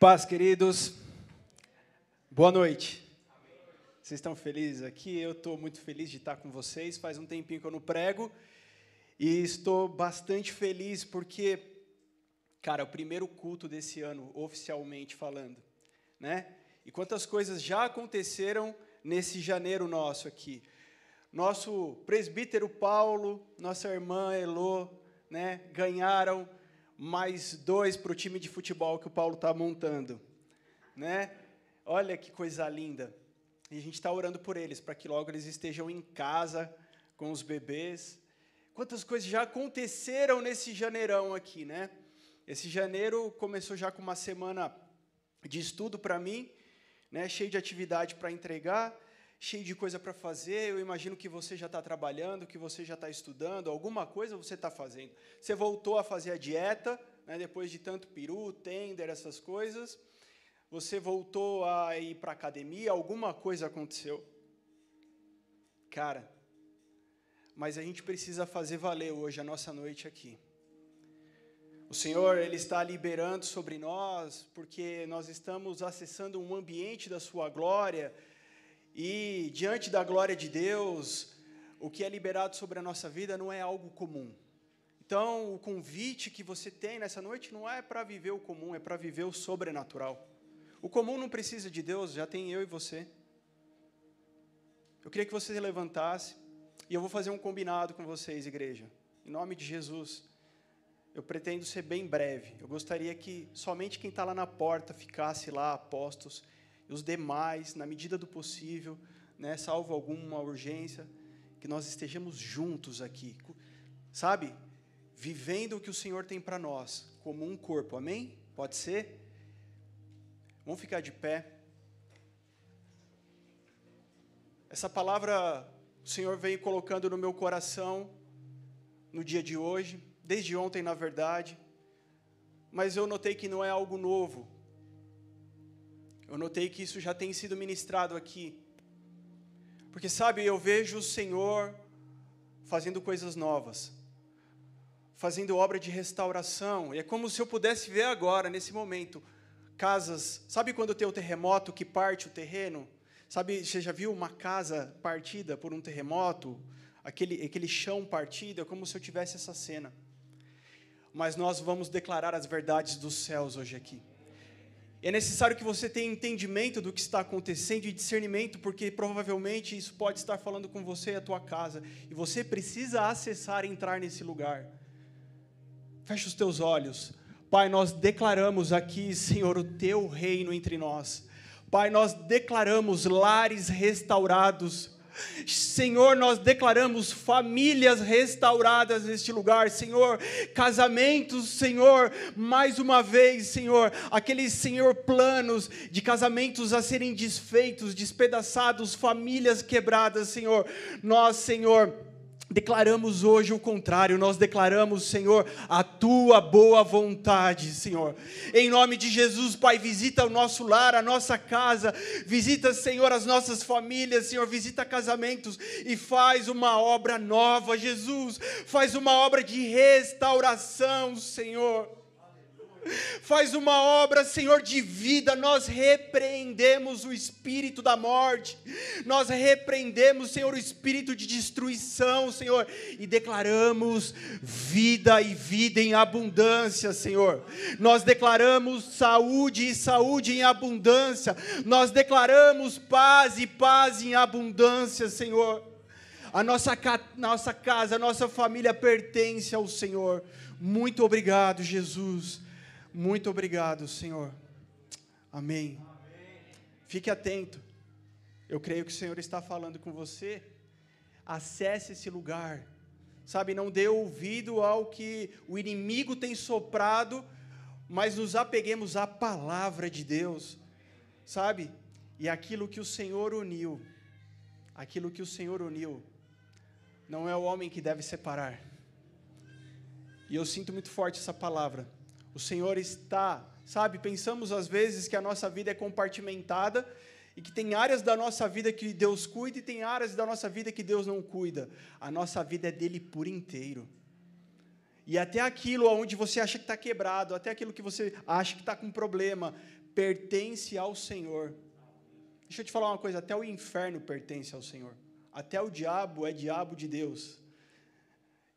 Paz, queridos. Boa noite. Vocês estão felizes aqui? Eu estou muito feliz de estar com vocês. Faz um tempinho que eu não prego e estou bastante feliz porque, cara, é o primeiro culto desse ano, oficialmente falando, né? E quantas coisas já aconteceram nesse janeiro nosso aqui. Nosso presbítero Paulo, nossa irmã Elô, né, ganharam mais dois para o time de futebol que o Paulo está montando. Né? Olha que coisa linda. E a gente está orando por eles, para que logo eles estejam em casa com os bebês. Quantas coisas já aconteceram nesse janeirão aqui, né? Esse janeiro começou já com uma semana de estudo para mim, né? cheio de atividade para entregar cheio de coisa para fazer. Eu imagino que você já está trabalhando, que você já está estudando, alguma coisa você está fazendo. Você voltou a fazer a dieta, né, depois de tanto peru, tender, essas coisas. Você voltou a ir para a academia, alguma coisa aconteceu. Cara, mas a gente precisa fazer valer hoje a nossa noite aqui. O Senhor, Ele está liberando sobre nós, porque nós estamos acessando um ambiente da Sua glória, e diante da glória de Deus, o que é liberado sobre a nossa vida não é algo comum. Então, o convite que você tem nessa noite não é para viver o comum, é para viver o sobrenatural. O comum não precisa de Deus, já tem eu e você. Eu queria que você se levantasse e eu vou fazer um combinado com vocês, igreja. Em nome de Jesus. Eu pretendo ser bem breve. Eu gostaria que somente quem está lá na porta ficasse lá, apostos os demais, na medida do possível, né, salvo alguma urgência, que nós estejamos juntos aqui, sabe? Vivendo o que o Senhor tem para nós, como um corpo, amém? Pode ser? Vamos ficar de pé. Essa palavra o Senhor vem colocando no meu coração no dia de hoje, desde ontem, na verdade, mas eu notei que não é algo novo, eu notei que isso já tem sido ministrado aqui. Porque, sabe, eu vejo o Senhor fazendo coisas novas, fazendo obra de restauração, e é como se eu pudesse ver agora, nesse momento, casas. Sabe quando tem o terremoto que parte o terreno? Sabe, você já viu uma casa partida por um terremoto? Aquele, aquele chão partido, é como se eu tivesse essa cena. Mas nós vamos declarar as verdades dos céus hoje aqui. É necessário que você tenha entendimento do que está acontecendo e discernimento, porque provavelmente isso pode estar falando com você e a tua casa, e você precisa acessar e entrar nesse lugar. Feche os teus olhos. Pai, nós declaramos aqui, Senhor, o teu reino entre nós. Pai, nós declaramos lares restaurados Senhor, nós declaramos famílias restauradas neste lugar, Senhor, casamentos, Senhor, mais uma vez, Senhor, aqueles, Senhor, planos de casamentos a serem desfeitos, despedaçados, famílias quebradas, Senhor, nós, Senhor, Declaramos hoje o contrário, nós declaramos, Senhor, a tua boa vontade, Senhor. Em nome de Jesus, Pai, visita o nosso lar, a nossa casa, visita, Senhor, as nossas famílias, Senhor, visita casamentos e faz uma obra nova, Jesus. Faz uma obra de restauração, Senhor. Faz uma obra, Senhor, de vida. Nós repreendemos o espírito da morte. Nós repreendemos, Senhor, o espírito de destruição, Senhor, e declaramos vida e vida em abundância, Senhor. Nós declaramos saúde e saúde em abundância. Nós declaramos paz e paz em abundância, Senhor. A nossa, nossa casa, a nossa família pertence ao Senhor. Muito obrigado, Jesus. Muito obrigado, Senhor. Amém. Amém. Fique atento. Eu creio que o Senhor está falando com você. Acesse esse lugar. Sabe, não dê ouvido ao que o inimigo tem soprado, mas nos apeguemos à palavra de Deus. Sabe? E aquilo que o Senhor uniu, aquilo que o Senhor uniu, não é o homem que deve separar. E eu sinto muito forte essa palavra o Senhor está, sabe? Pensamos às vezes que a nossa vida é compartimentada e que tem áreas da nossa vida que Deus cuida e tem áreas da nossa vida que Deus não cuida. A nossa vida é dele por inteiro. E até aquilo onde você acha que está quebrado, até aquilo que você acha que está com problema, pertence ao Senhor. Deixa eu te falar uma coisa: até o inferno pertence ao Senhor. Até o diabo é diabo de Deus.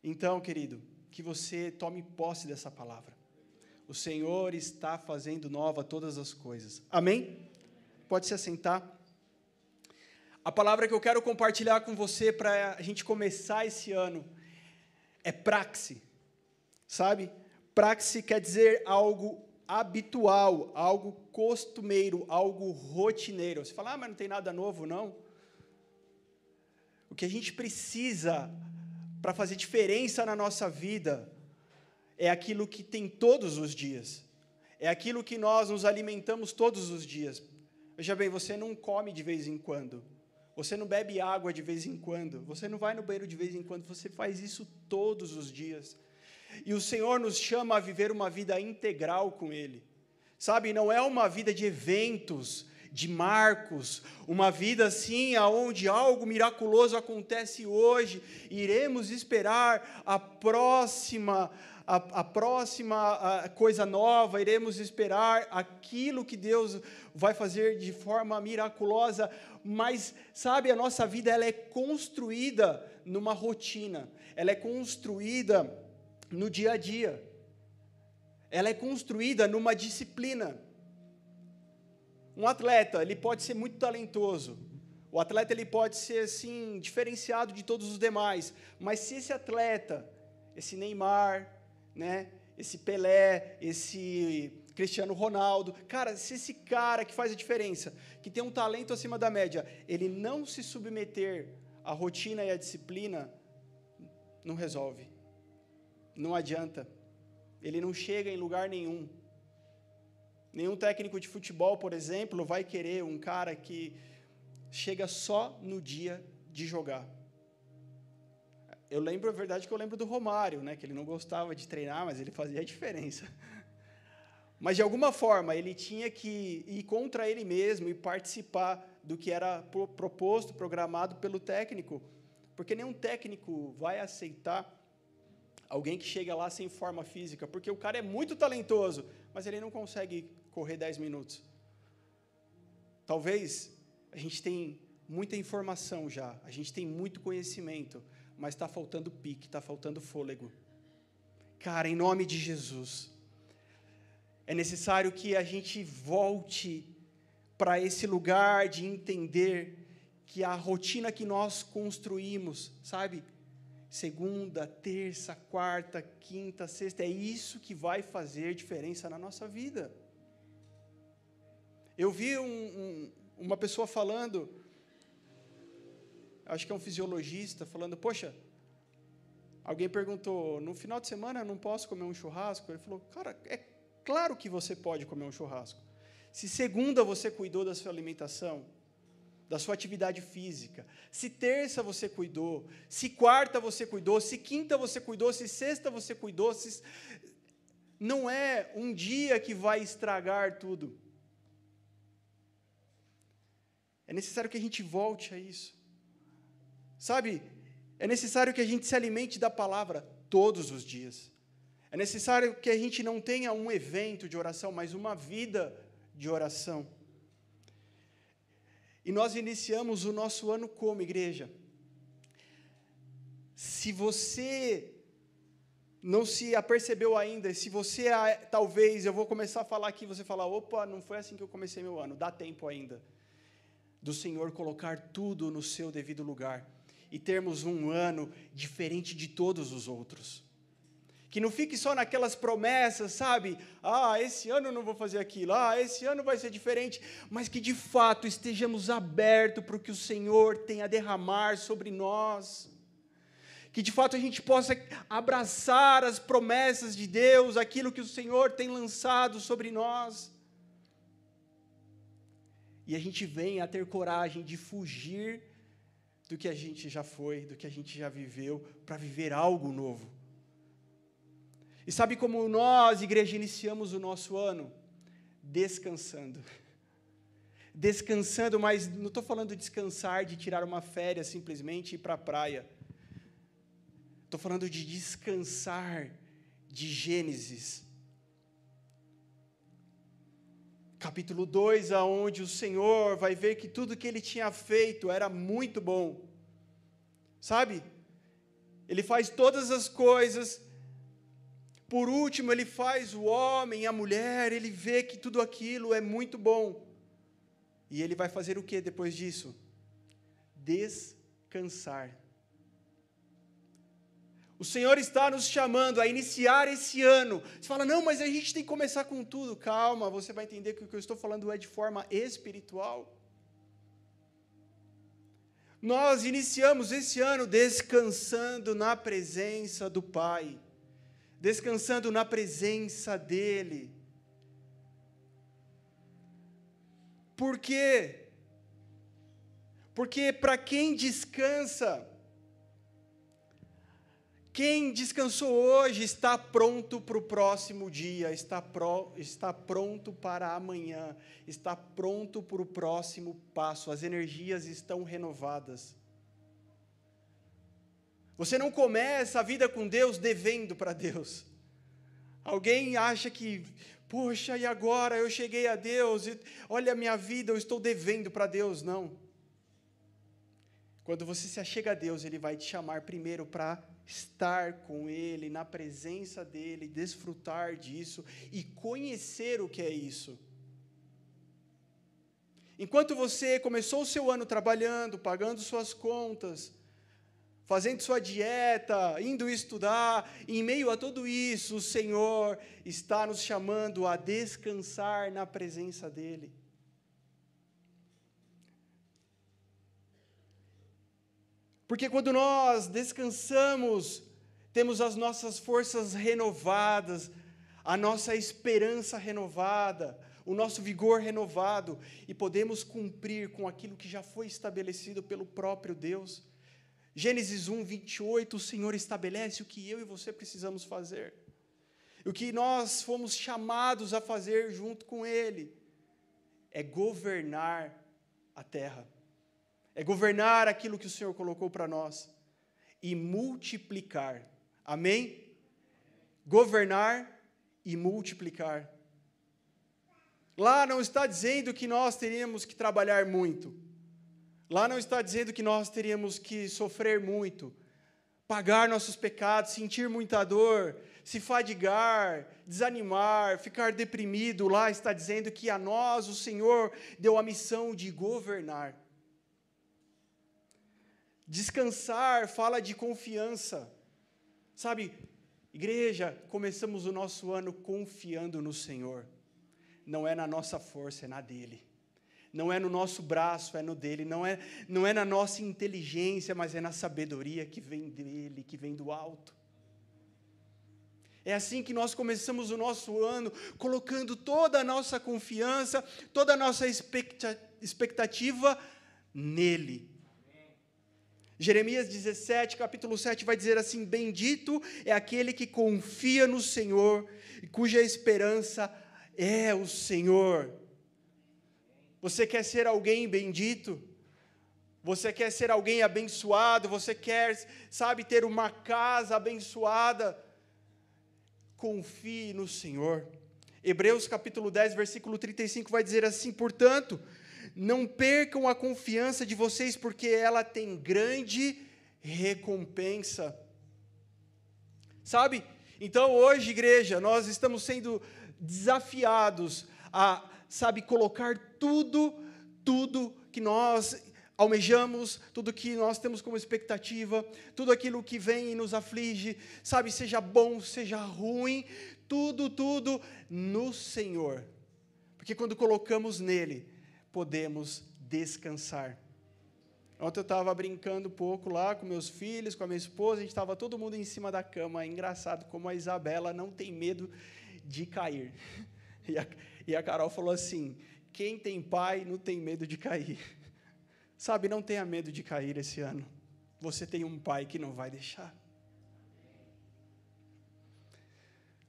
Então, querido, que você tome posse dessa palavra. O Senhor está fazendo nova todas as coisas. Amém? Pode se assentar. A palavra que eu quero compartilhar com você para a gente começar esse ano é praxe. Sabe? Praxe quer dizer algo habitual, algo costumeiro, algo rotineiro. Você fala, ah, mas não tem nada novo, não. O que a gente precisa para fazer diferença na nossa vida é aquilo que tem todos os dias. É aquilo que nós nos alimentamos todos os dias. Veja bem, você não come de vez em quando. Você não bebe água de vez em quando. Você não vai no banheiro de vez em quando. Você faz isso todos os dias. E o Senhor nos chama a viver uma vida integral com Ele. Sabe, não é uma vida de eventos, de marcos, uma vida assim, aonde algo miraculoso acontece hoje, iremos esperar a próxima a, a próxima a coisa nova, iremos esperar aquilo que Deus vai fazer de forma miraculosa, mas sabe, a nossa vida ela é construída numa rotina, ela é construída no dia a dia. Ela é construída numa disciplina. Um atleta, ele pode ser muito talentoso. O atleta ele pode ser assim diferenciado de todos os demais, mas se esse atleta, esse Neymar, né, esse Pelé, esse Cristiano Ronaldo, cara, se esse cara que faz a diferença, que tem um talento acima da média, ele não se submeter à rotina e à disciplina, não resolve não adianta. Ele não chega em lugar nenhum. Nenhum técnico de futebol, por exemplo, vai querer um cara que chega só no dia de jogar. Eu lembro, a verdade, que eu lembro do Romário, né, que ele não gostava de treinar, mas ele fazia a diferença. Mas, de alguma forma, ele tinha que ir contra ele mesmo e participar do que era proposto, programado pelo técnico, porque nenhum técnico vai aceitar alguém que chega lá sem forma física, porque o cara é muito talentoso, mas ele não consegue correr 10 minutos. Talvez a gente tem muita informação já, a gente tem muito conhecimento, mas está faltando pique, está faltando fôlego. Cara, em nome de Jesus, é necessário que a gente volte para esse lugar de entender que a rotina que nós construímos, sabe, segunda, terça, quarta, quinta, sexta, é isso que vai fazer diferença na nossa vida. Eu vi um, um, uma pessoa falando, acho que é um fisiologista, falando: Poxa, alguém perguntou, no final de semana eu não posso comer um churrasco? Ele falou: Cara, é claro que você pode comer um churrasco. Se segunda você cuidou da sua alimentação, da sua atividade física. Se terça você cuidou, se quarta você cuidou, se quinta você cuidou, se sexta você cuidou, se... não é um dia que vai estragar tudo. É necessário que a gente volte a isso. Sabe? É necessário que a gente se alimente da palavra todos os dias. É necessário que a gente não tenha um evento de oração, mas uma vida de oração. E nós iniciamos o nosso ano como igreja. Se você não se apercebeu ainda, se você talvez, eu vou começar a falar aqui, você fala, opa, não foi assim que eu comecei meu ano, dá tempo ainda. Do Senhor colocar tudo no seu devido lugar e termos um ano diferente de todos os outros que não fique só naquelas promessas, sabe? Ah, esse ano eu não vou fazer aquilo, ah, esse ano vai ser diferente, mas que de fato estejamos abertos para o que o Senhor tem a derramar sobre nós. Que de fato a gente possa abraçar as promessas de Deus, aquilo que o Senhor tem lançado sobre nós. E a gente venha a ter coragem de fugir do que a gente já foi, do que a gente já viveu, para viver algo novo e sabe como nós, igreja, iniciamos o nosso ano? Descansando. Descansando, mas não estou falando de descansar, de tirar uma férias simplesmente ir para a praia. Estou falando de descansar de Gênesis. Capítulo 2, aonde o Senhor vai ver que tudo que ele tinha feito era muito bom. Sabe? Ele faz todas as coisas. Por último, ele faz o homem, a mulher, ele vê que tudo aquilo é muito bom. E ele vai fazer o que depois disso? Descansar. O Senhor está nos chamando a iniciar esse ano. Você fala, não, mas a gente tem que começar com tudo. Calma, você vai entender que o que eu estou falando é de forma espiritual. Nós iniciamos esse ano descansando na presença do Pai, descansando na presença dEle. Por quê? Porque para quem descansa, quem descansou hoje está pronto para o próximo dia, está, pro, está pronto para amanhã, está pronto para o próximo passo, as energias estão renovadas. Você não começa a vida com Deus devendo para Deus. Alguém acha que, poxa, e agora eu cheguei a Deus, e olha a minha vida, eu estou devendo para Deus. Não. Quando você se achega a Deus, Ele vai te chamar primeiro para estar com Ele, na presença dEle, desfrutar disso e conhecer o que é isso. Enquanto você começou o seu ano trabalhando, pagando suas contas, fazendo sua dieta, indo estudar, em meio a tudo isso, o Senhor está nos chamando a descansar na presença dEle. Porque quando nós descansamos, temos as nossas forças renovadas, a nossa esperança renovada, o nosso vigor renovado e podemos cumprir com aquilo que já foi estabelecido pelo próprio Deus. Gênesis 1, 28, o Senhor estabelece o que eu e você precisamos fazer, o que nós fomos chamados a fazer junto com Ele, é governar a terra é governar aquilo que o Senhor colocou para nós e multiplicar. Amém? Governar e multiplicar. Lá não está dizendo que nós teríamos que trabalhar muito. Lá não está dizendo que nós teríamos que sofrer muito, pagar nossos pecados, sentir muita dor, se fadigar, desanimar, ficar deprimido. Lá está dizendo que a nós o Senhor deu a missão de governar. Descansar fala de confiança. Sabe, igreja, começamos o nosso ano confiando no Senhor. Não é na nossa força, é na dele. Não é no nosso braço, é no dele. Não é, não é na nossa inteligência, mas é na sabedoria que vem dele, que vem do alto. É assim que nós começamos o nosso ano, colocando toda a nossa confiança, toda a nossa expectativa nele. Jeremias 17, capítulo 7, vai dizer assim: Bendito é aquele que confia no Senhor e cuja esperança é o Senhor. Você quer ser alguém bendito? Você quer ser alguém abençoado? Você quer, sabe, ter uma casa abençoada? Confie no Senhor. Hebreus capítulo 10, versículo 35 vai dizer assim: Portanto, não percam a confiança de vocês, porque ela tem grande recompensa. Sabe? Então, hoje, igreja, nós estamos sendo desafiados a, sabe, colocar tudo, tudo que nós almejamos, tudo que nós temos como expectativa, tudo aquilo que vem e nos aflige, sabe, seja bom, seja ruim, tudo, tudo no Senhor. Porque quando colocamos nele, podemos descansar. Ontem eu estava brincando um pouco lá com meus filhos, com a minha esposa, a gente estava todo mundo em cima da cama. É engraçado como a Isabela não tem medo de cair. E a, e a Carol falou assim: quem tem pai não tem medo de cair. Sabe, não tenha medo de cair esse ano. Você tem um pai que não vai deixar.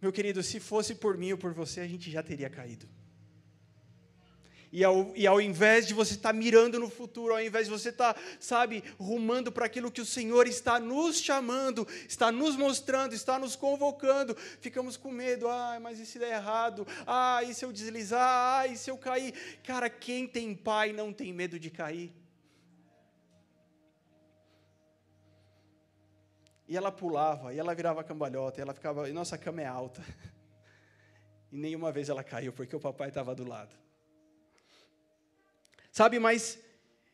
Meu querido, se fosse por mim ou por você, a gente já teria caído. E ao, e ao invés de você estar tá mirando no futuro, ao invés de você estar, tá, sabe, rumando para aquilo que o Senhor está nos chamando, está nos mostrando, está nos convocando, ficamos com medo. Ah, mas e se der errado? Ah, e se eu deslizar? Ah, e se eu cair? Cara, quem tem pai não tem medo de cair. E ela pulava, e ela virava cambalhota, e ela ficava, e nossa cama é alta. E nenhuma vez ela caiu, porque o papai estava do lado. Sabe, mas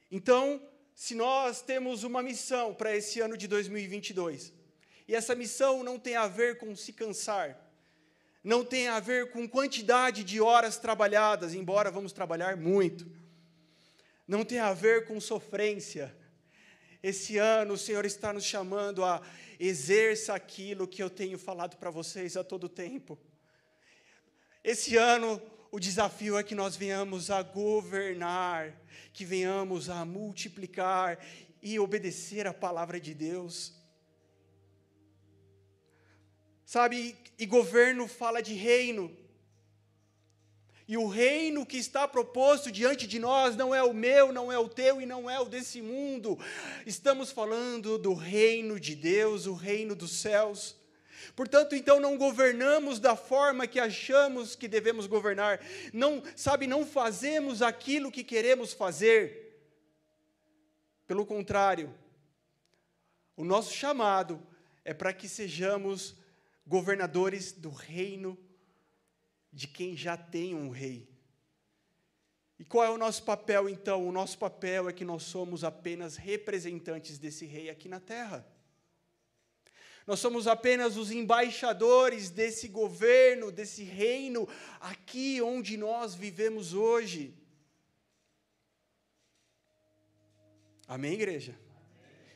então, se nós temos uma missão para esse ano de 2022, e essa missão não tem a ver com se cansar, não tem a ver com quantidade de horas trabalhadas, embora vamos trabalhar muito, não tem a ver com sofrência. Esse ano o Senhor está nos chamando a exerça aquilo que eu tenho falado para vocês a todo tempo. Esse ano o desafio é que nós venhamos a governar, que venhamos a multiplicar e obedecer a palavra de Deus. Sabe, e governo fala de reino. E o reino que está proposto diante de nós não é o meu, não é o teu e não é o desse mundo. Estamos falando do reino de Deus, o reino dos céus. Portanto, então não governamos da forma que achamos que devemos governar. Não, sabe, não fazemos aquilo que queremos fazer. Pelo contrário, o nosso chamado é para que sejamos governadores do reino de quem já tem um rei. E qual é o nosso papel então? O nosso papel é que nós somos apenas representantes desse rei aqui na terra. Nós somos apenas os embaixadores desse governo, desse reino, aqui onde nós vivemos hoje. Amém, igreja?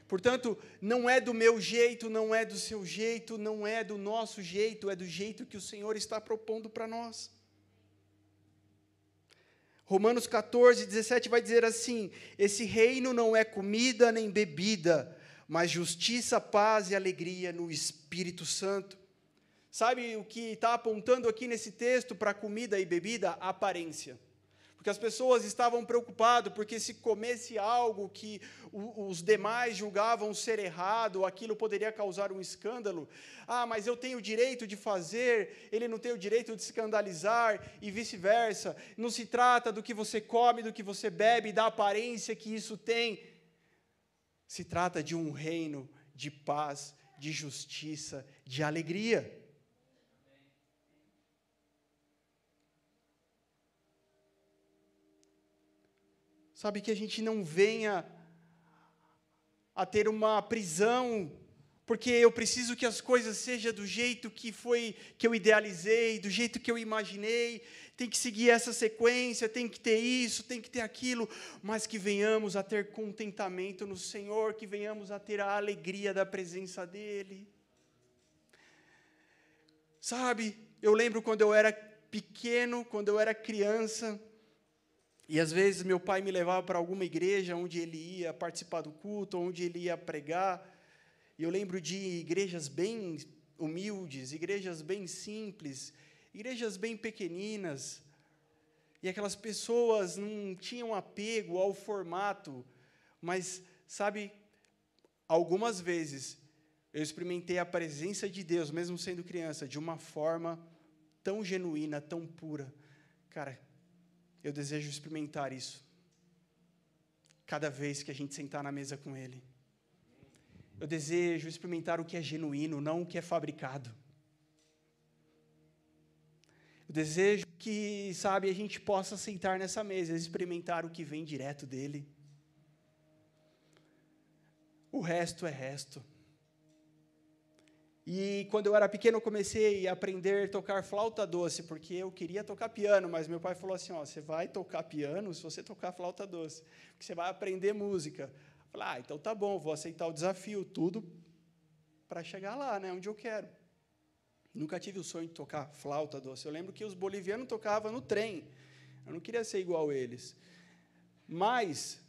Portanto, não é do meu jeito, não é do seu jeito, não é do nosso jeito, é do jeito que o Senhor está propondo para nós. Romanos 14, 17 vai dizer assim: Esse reino não é comida nem bebida, mas justiça, paz e alegria no Espírito Santo. Sabe o que está apontando aqui nesse texto para comida e bebida? Aparência. Porque as pessoas estavam preocupadas, porque se comesse algo que os demais julgavam ser errado, aquilo poderia causar um escândalo. Ah, mas eu tenho o direito de fazer, ele não tem o direito de escandalizar, e vice-versa. Não se trata do que você come, do que você bebe, da aparência que isso tem se trata de um reino de paz, de justiça, de alegria. Sabe que a gente não venha a ter uma prisão porque eu preciso que as coisas sejam do jeito que foi que eu idealizei, do jeito que eu imaginei, tem que seguir essa sequência, tem que ter isso, tem que ter aquilo, mas que venhamos a ter contentamento no Senhor, que venhamos a ter a alegria da presença dEle. Sabe, eu lembro quando eu era pequeno, quando eu era criança, e às vezes meu pai me levava para alguma igreja onde ele ia participar do culto, onde ele ia pregar, e eu lembro de igrejas bem humildes, igrejas bem simples, igrejas bem pequeninas, e aquelas pessoas não tinham apego ao formato, mas, sabe, algumas vezes eu experimentei a presença de Deus, mesmo sendo criança, de uma forma tão genuína, tão pura. Cara, eu desejo experimentar isso cada vez que a gente sentar na mesa com Ele. Eu desejo experimentar o que é genuíno, não o que é fabricado. Eu desejo que, sabe, a gente possa sentar nessa mesa e experimentar o que vem direto dele. O resto é resto. E quando eu era pequeno, eu comecei a aprender a tocar flauta doce, porque eu queria tocar piano, mas meu pai falou assim: ó, você vai tocar piano se você tocar flauta doce, porque você vai aprender música. Falei, ah, então tá bom, vou aceitar o desafio, tudo para chegar lá, né, onde eu quero. Nunca tive o sonho de tocar flauta doce. Eu lembro que os bolivianos tocavam no trem. Eu não queria ser igual a eles. Mas,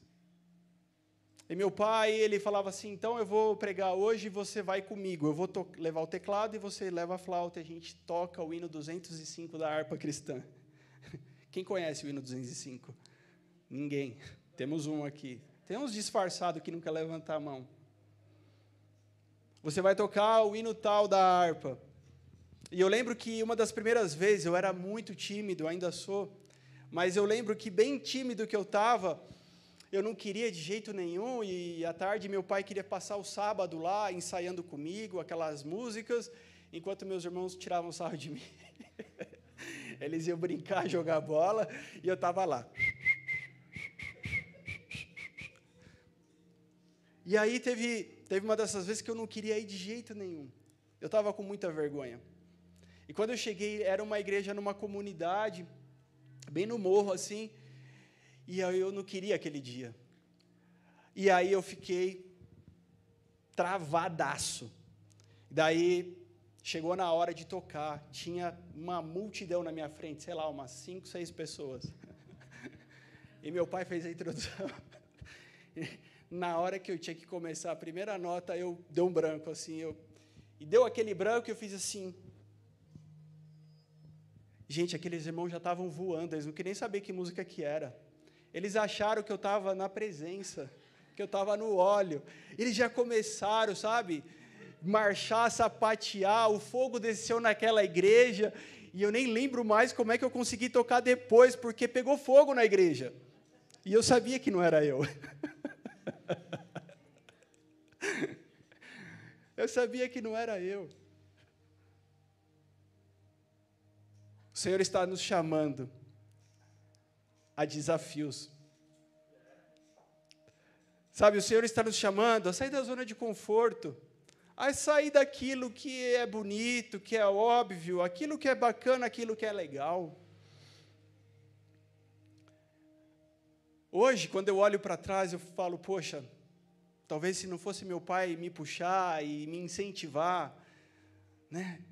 e meu pai, ele falava assim: então eu vou pregar hoje e você vai comigo. Eu vou levar o teclado e você leva a flauta. E a gente toca o hino 205 da harpa cristã. Quem conhece o hino 205? Ninguém. Temos um aqui. Tem uns disfarçados que não quer levantar a mão. Você vai tocar o hino tal da harpa. E eu lembro que uma das primeiras vezes eu era muito tímido, ainda sou, mas eu lembro que bem tímido que eu estava, eu não queria de jeito nenhum, e à tarde meu pai queria passar o sábado lá ensaiando comigo aquelas músicas, enquanto meus irmãos tiravam sarro de mim. Eles iam brincar, jogar bola, e eu estava lá. E aí teve, teve uma dessas vezes que eu não queria ir de jeito nenhum. Eu estava com muita vergonha. E quando eu cheguei, era uma igreja numa comunidade, bem no morro assim, e aí eu não queria aquele dia. E aí eu fiquei travadaço. Daí chegou na hora de tocar, tinha uma multidão na minha frente, sei lá, umas cinco, seis pessoas. E meu pai fez a introdução. na hora que eu tinha que começar a primeira nota, eu deu um branco assim, eu e deu aquele branco e eu fiz assim. Gente, aqueles irmãos já estavam voando, eles não queriam nem saber que música que era. Eles acharam que eu estava na presença, que eu estava no óleo. Eles já começaram, sabe? Marchar, sapatear, o fogo desceu naquela igreja, e eu nem lembro mais como é que eu consegui tocar depois, porque pegou fogo na igreja. E eu sabia que não era eu. eu sabia que não era eu. O Senhor está nos chamando a desafios. Sabe, o Senhor está nos chamando a sair da zona de conforto, a sair daquilo que é bonito, que é óbvio, aquilo que é bacana, aquilo que é legal. Hoje, quando eu olho para trás, eu falo, poxa, talvez se não fosse meu pai me puxar e me incentivar, né?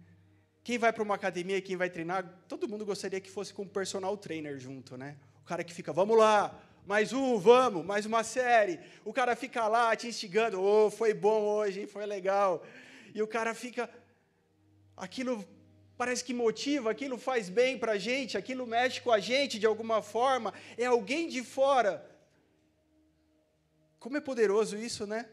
Quem vai para uma academia, quem vai treinar, todo mundo gostaria que fosse com um personal trainer junto, né? O cara que fica, vamos lá, mais um, vamos, mais uma série. O cara fica lá te instigando, oh, foi bom hoje, hein? foi legal. E o cara fica, aquilo parece que motiva, aquilo faz bem para a gente, aquilo mexe com a gente de alguma forma, é alguém de fora. Como é poderoso isso, né?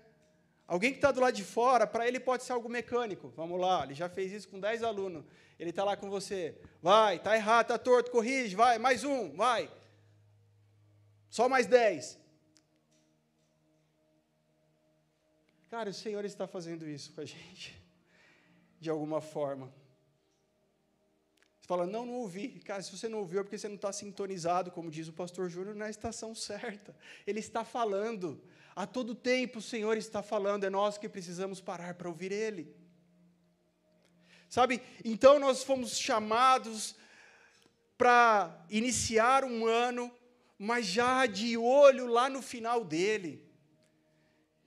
Alguém que está do lado de fora, para ele pode ser algo mecânico. Vamos lá, ele já fez isso com 10 alunos. Ele está lá com você. Vai, está errado, está torto, corrige, vai, mais um, vai. Só mais dez. Cara, o Senhor está fazendo isso com a gente, de alguma forma. Fala, não, não ouvi. Cara, se você não ouviu é porque você não está sintonizado, como diz o pastor Júnior, na estação certa. Ele está falando. A todo tempo o Senhor está falando, é nós que precisamos parar para ouvir Ele. Sabe, então nós fomos chamados para iniciar um ano mas já de olho lá no final dele.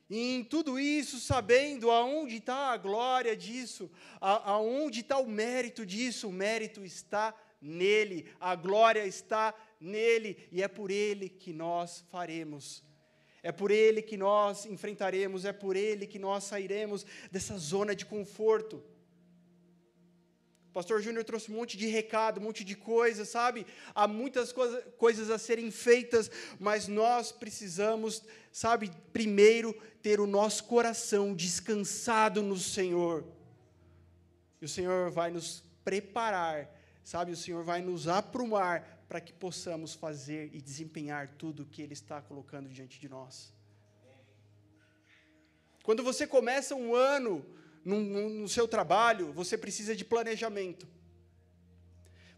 E em tudo isso, sabendo aonde está a glória disso, a, aonde está o mérito disso, o mérito está nele, a glória está nele, e é por ele que nós faremos. É por ele que nós enfrentaremos, é por ele que nós sairemos dessa zona de conforto pastor Júnior trouxe um monte de recado, um monte de coisa, sabe? Há muitas coisa, coisas a serem feitas, mas nós precisamos, sabe, primeiro ter o nosso coração descansado no Senhor. E o Senhor vai nos preparar, sabe? O Senhor vai nos aprumar para que possamos fazer e desempenhar tudo o que Ele está colocando diante de nós. Quando você começa um ano, no, no seu trabalho, você precisa de planejamento.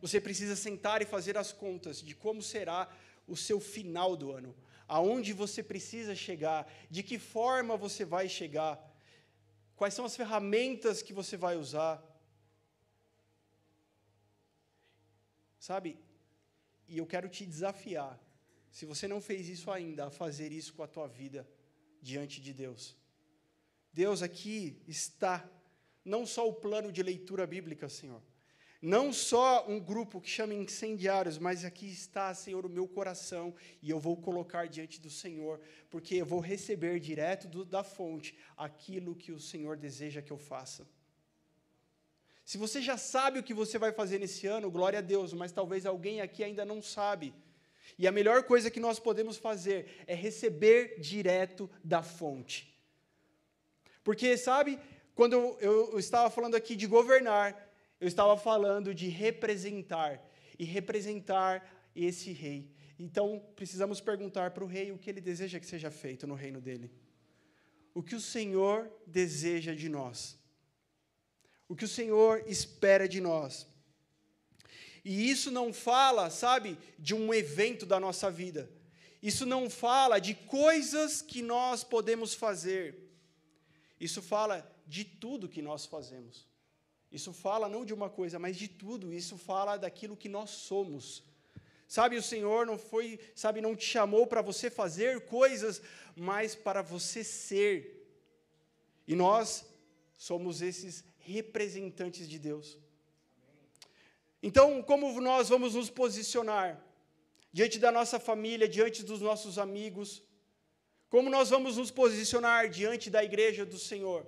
Você precisa sentar e fazer as contas de como será o seu final do ano, aonde você precisa chegar, de que forma você vai chegar, quais são as ferramentas que você vai usar. Sabe? E eu quero te desafiar, se você não fez isso ainda, a fazer isso com a tua vida diante de Deus. Deus aqui está não só o plano de leitura bíblica, Senhor. Não só um grupo que chama incendiários, mas aqui está, Senhor, o meu coração, e eu vou colocar diante do Senhor, porque eu vou receber direto do, da fonte aquilo que o Senhor deseja que eu faça. Se você já sabe o que você vai fazer nesse ano, glória a Deus, mas talvez alguém aqui ainda não sabe. E a melhor coisa que nós podemos fazer é receber direto da fonte. Porque, sabe, quando eu, estava falando aqui de governar, eu estava falando de representar e representar esse rei. Então, precisamos perguntar para o rei o que ele deseja que seja feito no reino dele. O que o Senhor deseja de nós. O que o Senhor espera de nós. E isso não fala, sabe, de um evento da nossa vida. Isso não fala de coisas que nós podemos fazer. Isso fala de tudo que nós fazemos. Isso fala não de uma coisa, mas de tudo. Isso fala daquilo que nós somos. Sabe, o Senhor não foi, sabe, não te chamou para você fazer coisas, mas para você ser. E nós somos esses representantes de Deus. Então, como nós vamos nos posicionar diante da nossa família, diante dos nossos amigos? Como nós vamos nos posicionar diante da igreja do Senhor?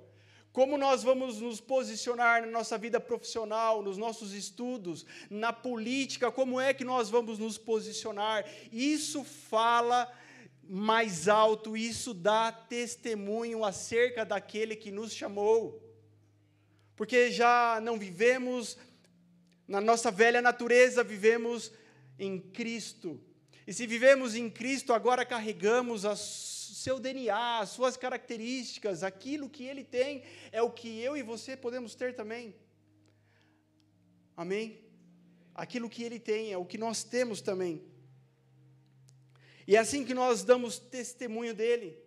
Como nós vamos nos posicionar na nossa vida profissional, nos nossos estudos, na política, como é que nós vamos nos posicionar? Isso fala mais alto, isso dá testemunho acerca daquele que nos chamou. Porque já não vivemos na nossa velha natureza, vivemos em Cristo. E se vivemos em Cristo, agora carregamos o seu DNA, as suas características, aquilo que ele tem, é o que eu e você podemos ter também. Amém? Aquilo que ele tem é o que nós temos também. E é assim que nós damos testemunho dele.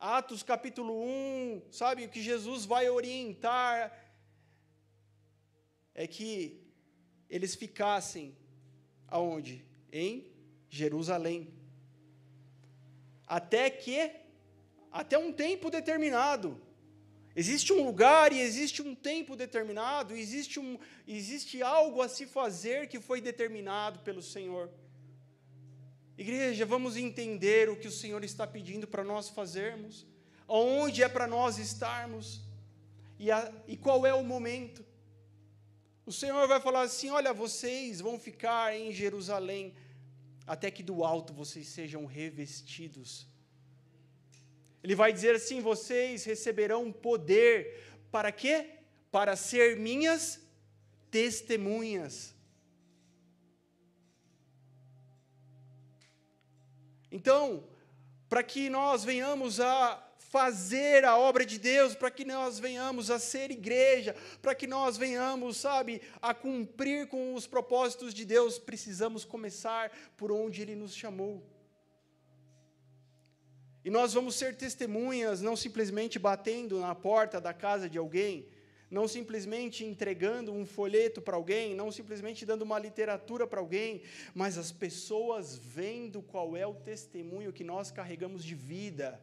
Atos capítulo 1, sabe, o que Jesus vai orientar é que eles ficassem aonde? Em Jerusalém. Até que até um tempo determinado. Existe um lugar e existe um tempo determinado, existe, um, existe algo a se fazer que foi determinado pelo Senhor. Igreja, vamos entender o que o Senhor está pedindo para nós fazermos, aonde é para nós estarmos e, a, e qual é o momento. O Senhor vai falar assim: olha, vocês vão ficar em Jerusalém até que do alto vocês sejam revestidos. Ele vai dizer assim: vocês receberão poder para quê? Para ser minhas testemunhas. Então, para que nós venhamos a fazer a obra de Deus, para que nós venhamos a ser igreja, para que nós venhamos, sabe, a cumprir com os propósitos de Deus, precisamos começar por onde Ele nos chamou. E nós vamos ser testemunhas, não simplesmente batendo na porta da casa de alguém, não simplesmente entregando um folheto para alguém, não simplesmente dando uma literatura para alguém, mas as pessoas vendo qual é o testemunho que nós carregamos de vida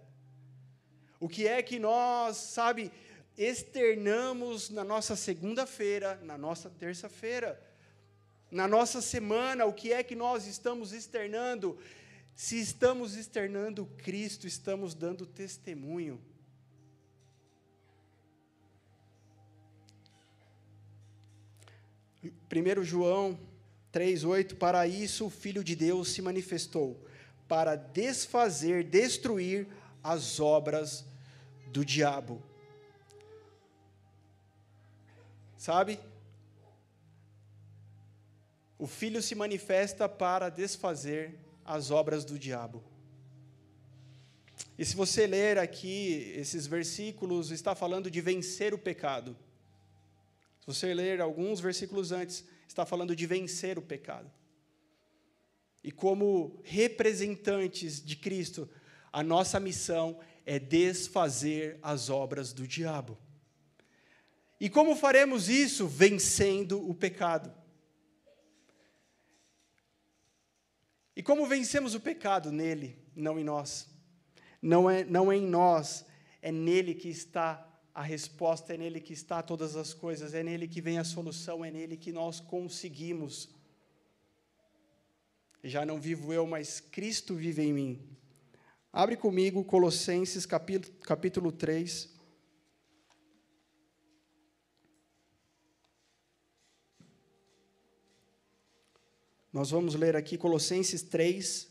o que é que nós, sabe, externamos na nossa segunda-feira, na nossa terça-feira, na nossa semana, o que é que nós estamos externando? Se estamos externando Cristo, estamos dando testemunho. Primeiro João 3:8 Para isso o filho de Deus se manifestou, para desfazer, destruir as obras do diabo. Sabe? O filho se manifesta para desfazer as obras do diabo. E se você ler aqui esses versículos, está falando de vencer o pecado. Se você ler alguns versículos antes, está falando de vencer o pecado. E como representantes de Cristo, a nossa missão é desfazer as obras do diabo. E como faremos isso? Vencendo o pecado. E como vencemos o pecado? Nele, não em nós. Não é, não é em nós, é nele que está a resposta, é nele que está todas as coisas, é nele que vem a solução, é nele que nós conseguimos. Já não vivo eu, mas Cristo vive em mim. Abre comigo Colossenses capítulo, capítulo 3. Nós vamos ler aqui Colossenses 3,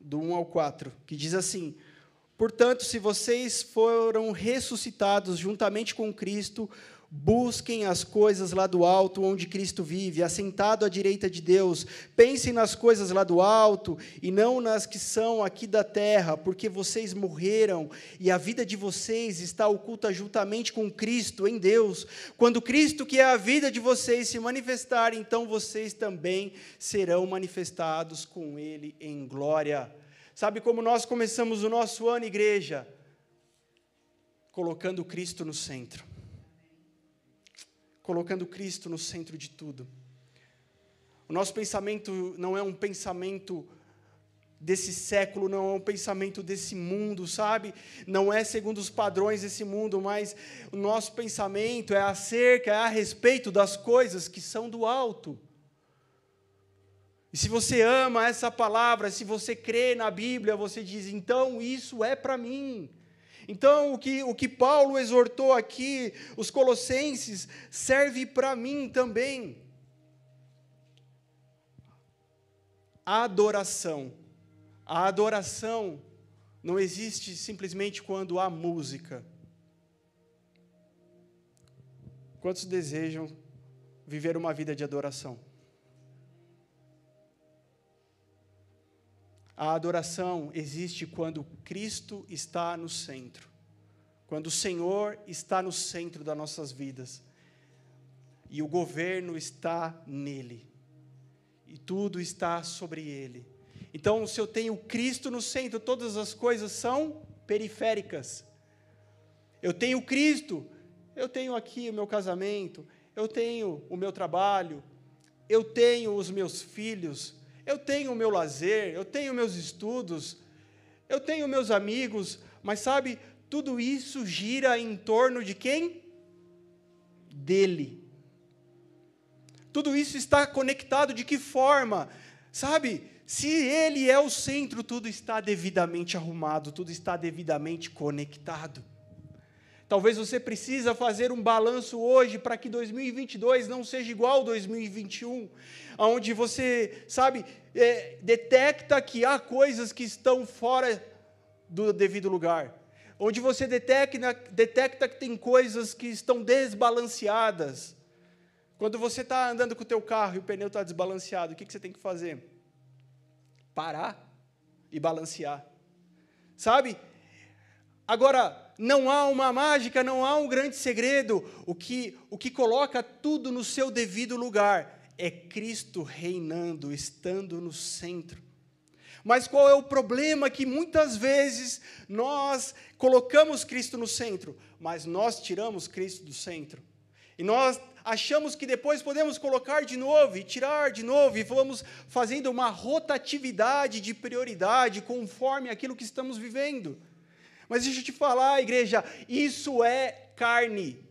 do 1 ao 4, que diz assim: Portanto, se vocês foram ressuscitados juntamente com Cristo, Busquem as coisas lá do alto, onde Cristo vive, assentado à direita de Deus. Pensem nas coisas lá do alto e não nas que são aqui da terra, porque vocês morreram e a vida de vocês está oculta juntamente com Cristo em Deus. Quando Cristo, que é a vida de vocês, se manifestar, então vocês também serão manifestados com Ele em glória. Sabe como nós começamos o nosso ano, igreja? Colocando Cristo no centro colocando Cristo no centro de tudo. O nosso pensamento não é um pensamento desse século, não é um pensamento desse mundo, sabe? Não é segundo os padrões desse mundo, mas o nosso pensamento é acerca, é a respeito das coisas que são do alto. E se você ama essa palavra, se você crê na Bíblia, você diz: então isso é para mim. Então, o que, o que Paulo exortou aqui, os Colossenses, serve para mim também. A adoração. A adoração não existe simplesmente quando há música. Quantos desejam viver uma vida de adoração? A adoração existe quando Cristo está no centro, quando o Senhor está no centro das nossas vidas e o governo está nele e tudo está sobre ele. Então, se eu tenho Cristo no centro, todas as coisas são periféricas. Eu tenho Cristo, eu tenho aqui o meu casamento, eu tenho o meu trabalho, eu tenho os meus filhos, eu tenho o meu lazer, eu tenho meus estudos, eu tenho meus amigos, mas sabe, tudo isso gira em torno de quem? Dele. Tudo isso está conectado de que forma? Sabe, se ele é o centro, tudo está devidamente arrumado, tudo está devidamente conectado. Talvez você precisa fazer um balanço hoje para que 2022 não seja igual ao 2021, onde você, sabe, é, detecta que há coisas que estão fora do devido lugar, onde você detecta, detecta que tem coisas que estão desbalanceadas. Quando você está andando com o teu carro e o pneu está desbalanceado, o que, que você tem que fazer? Parar e balancear. Sabe? Agora, não há uma mágica, não há um grande segredo. O que, o que coloca tudo no seu devido lugar é Cristo reinando, estando no centro. Mas qual é o problema? Que muitas vezes nós colocamos Cristo no centro, mas nós tiramos Cristo do centro. E nós achamos que depois podemos colocar de novo e tirar de novo, e vamos fazendo uma rotatividade de prioridade conforme aquilo que estamos vivendo. Mas deixa eu te falar, igreja, isso é carne,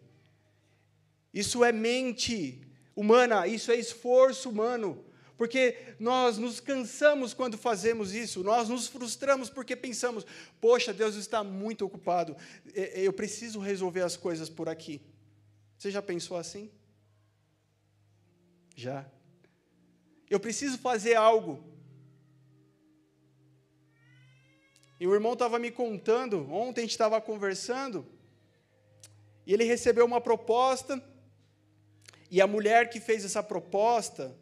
isso é mente humana, isso é esforço humano. Porque nós nos cansamos quando fazemos isso, nós nos frustramos porque pensamos: poxa, Deus está muito ocupado, eu preciso resolver as coisas por aqui. Você já pensou assim? Já. Eu preciso fazer algo, E o irmão estava me contando, ontem a gente estava conversando, e ele recebeu uma proposta, e a mulher que fez essa proposta,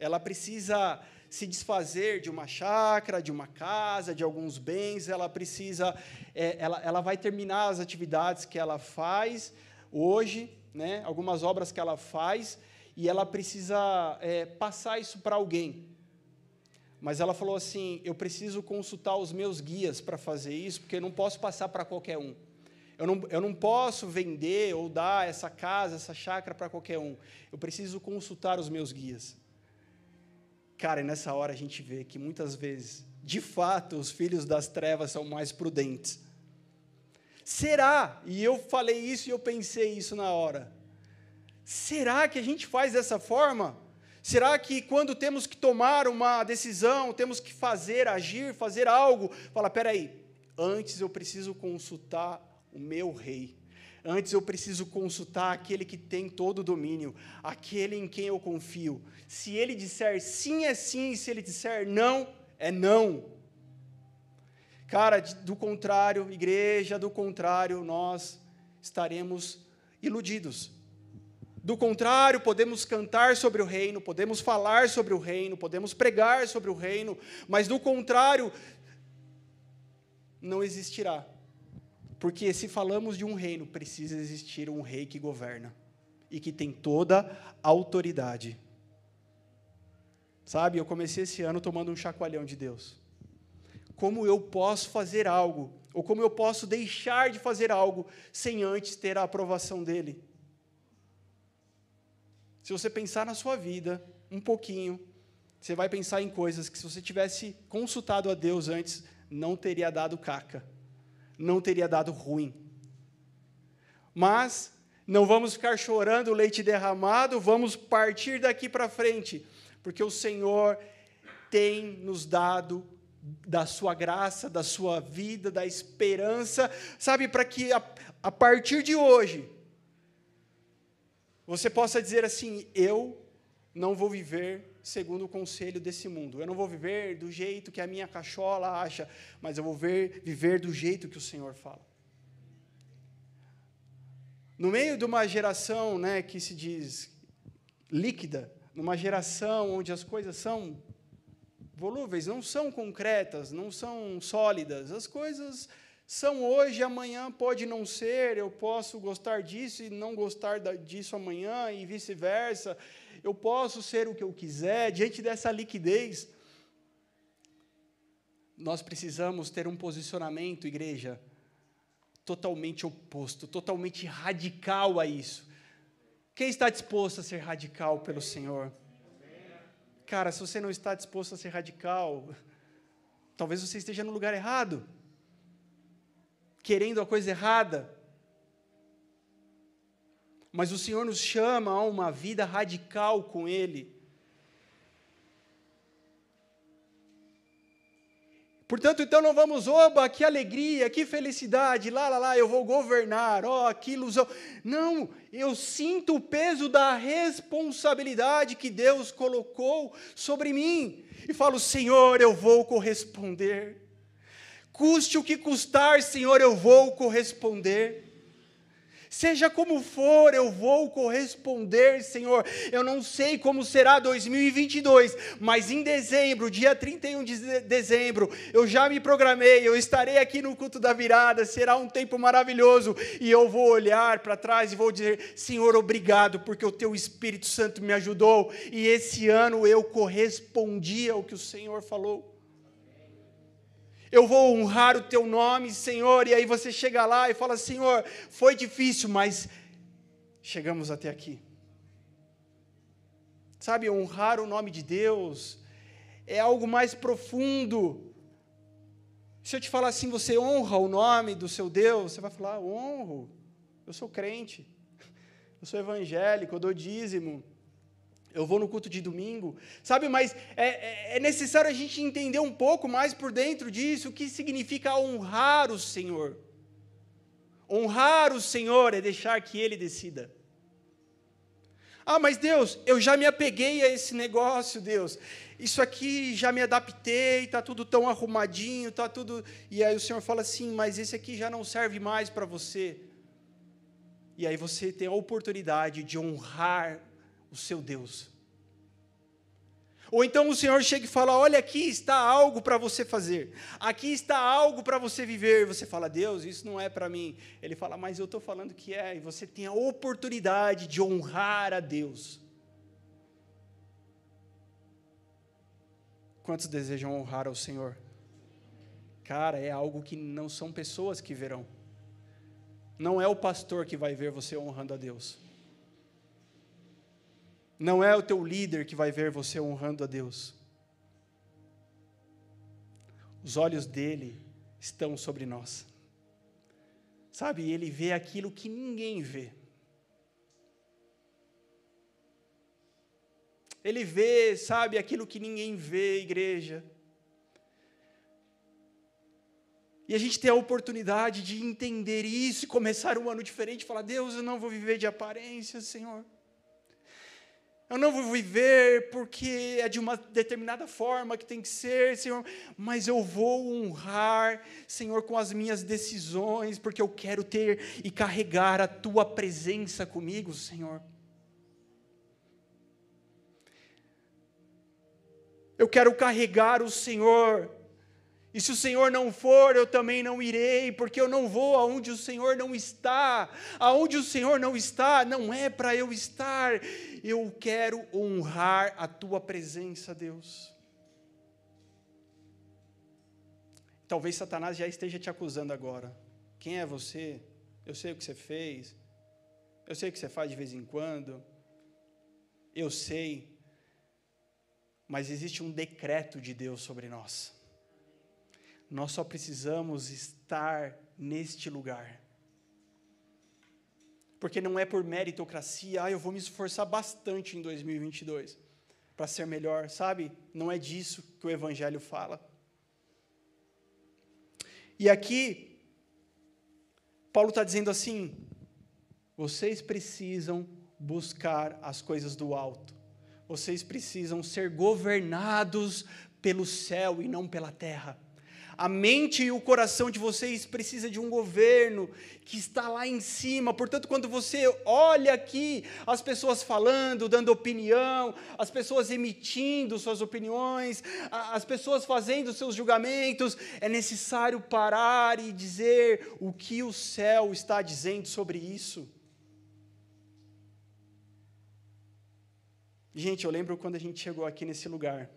ela precisa se desfazer de uma chácara, de uma casa, de alguns bens, ela precisa, é, ela, ela vai terminar as atividades que ela faz hoje, né, algumas obras que ela faz, e ela precisa é, passar isso para alguém. Mas ela falou assim: eu preciso consultar os meus guias para fazer isso, porque eu não posso passar para qualquer um. Eu não, eu não posso vender ou dar essa casa, essa chácara para qualquer um. Eu preciso consultar os meus guias. Cara, e nessa hora a gente vê que muitas vezes, de fato, os filhos das trevas são mais prudentes. Será? E eu falei isso e eu pensei isso na hora. Será que a gente faz dessa forma? Será que quando temos que tomar uma decisão, temos que fazer, agir, fazer algo, fala, peraí, antes eu preciso consultar o meu rei. Antes eu preciso consultar aquele que tem todo o domínio, aquele em quem eu confio. Se ele disser sim, é sim, se ele disser não, é não. Cara, do contrário, igreja, do contrário, nós estaremos iludidos. Do contrário, podemos cantar sobre o reino, podemos falar sobre o reino, podemos pregar sobre o reino, mas do contrário, não existirá. Porque se falamos de um reino, precisa existir um rei que governa e que tem toda a autoridade. Sabe, eu comecei esse ano tomando um chacoalhão de Deus. Como eu posso fazer algo, ou como eu posso deixar de fazer algo sem antes ter a aprovação dele? Se você pensar na sua vida um pouquinho, você vai pensar em coisas que, se você tivesse consultado a Deus antes, não teria dado caca não teria dado ruim. Mas não vamos ficar chorando o leite derramado, vamos partir daqui para frente, porque o Senhor tem nos dado da sua graça, da sua vida, da esperança, sabe, para que a, a partir de hoje você possa dizer assim: eu não vou viver segundo o conselho desse mundo. Eu não vou viver do jeito que a minha cachola acha, mas eu vou ver, viver do jeito que o Senhor fala. No meio de uma geração né, que se diz líquida, numa geração onde as coisas são volúveis, não são concretas, não são sólidas, as coisas são hoje, amanhã pode não ser, eu posso gostar disso e não gostar disso amanhã e vice-versa eu posso ser o que eu quiser, diante dessa liquidez, nós precisamos ter um posicionamento, igreja, totalmente oposto, totalmente radical a isso. Quem está disposto a ser radical pelo Senhor? Cara, se você não está disposto a ser radical, talvez você esteja no lugar errado, querendo a coisa errada. Mas o Senhor nos chama a uma vida radical com Ele. Portanto, então não vamos, oba, que alegria, que felicidade, lá, lá, lá, eu vou governar, ó, oh, que ilusão. Não, eu sinto o peso da responsabilidade que Deus colocou sobre mim. E falo, Senhor, eu vou corresponder. Custe o que custar, Senhor, eu vou corresponder. Seja como for, eu vou corresponder, Senhor. Eu não sei como será 2022, mas em dezembro, dia 31 de dezembro, eu já me programei, eu estarei aqui no culto da virada, será um tempo maravilhoso, e eu vou olhar para trás e vou dizer: Senhor, obrigado, porque o teu Espírito Santo me ajudou, e esse ano eu correspondi ao que o Senhor falou eu vou honrar o teu nome, Senhor. E aí você chega lá e fala: Senhor, foi difícil, mas chegamos até aqui. Sabe, honrar o nome de Deus é algo mais profundo. Se eu te falar assim, você honra o nome do seu Deus, você vai falar: honro, eu sou crente, eu sou evangélico, eu dou dízimo eu vou no culto de domingo, sabe? Mas é, é, é, necessário a gente entender um pouco mais por dentro disso, o que significa honrar o Senhor. Honrar o Senhor é deixar que Ele decida. Ah, mas Deus, eu já me apeguei a esse negócio, Deus. Isso aqui já me adaptei, está tudo tão arrumadinho, está tudo. E aí o Senhor fala assim, mas esse aqui já não serve mais para você. E aí você tem a oportunidade de honrar o seu Deus. Ou então o Senhor chega e fala: Olha, aqui está algo para você fazer, aqui está algo para você viver. Você fala: Deus, isso não é para mim. Ele fala: Mas eu estou falando que é, e você tem a oportunidade de honrar a Deus. Quantos desejam honrar ao Senhor? Cara, é algo que não são pessoas que verão. Não é o pastor que vai ver você honrando a Deus. Não é o teu líder que vai ver você honrando a Deus. Os olhos dele estão sobre nós. Sabe, ele vê aquilo que ninguém vê. Ele vê, sabe, aquilo que ninguém vê, igreja. E a gente tem a oportunidade de entender isso e começar um ano diferente, falar: Deus, eu não vou viver de aparência, Senhor. Eu não vou viver porque é de uma determinada forma que tem que ser, Senhor, mas eu vou honrar, Senhor, com as minhas decisões, porque eu quero ter e carregar a tua presença comigo, Senhor. Eu quero carregar o Senhor e se o Senhor não for, eu também não irei, porque eu não vou aonde o Senhor não está. Aonde o Senhor não está, não é para eu estar. Eu quero honrar a tua presença, Deus. Talvez Satanás já esteja te acusando agora. Quem é você? Eu sei o que você fez. Eu sei o que você faz de vez em quando. Eu sei. Mas existe um decreto de Deus sobre nós. Nós só precisamos estar neste lugar. Porque não é por meritocracia, ah, eu vou me esforçar bastante em 2022 para ser melhor, sabe? Não é disso que o Evangelho fala. E aqui, Paulo está dizendo assim: vocês precisam buscar as coisas do alto, vocês precisam ser governados pelo céu e não pela terra. A mente e o coração de vocês precisa de um governo que está lá em cima. Portanto, quando você olha aqui as pessoas falando, dando opinião, as pessoas emitindo suas opiniões, as pessoas fazendo seus julgamentos, é necessário parar e dizer o que o céu está dizendo sobre isso. Gente, eu lembro quando a gente chegou aqui nesse lugar.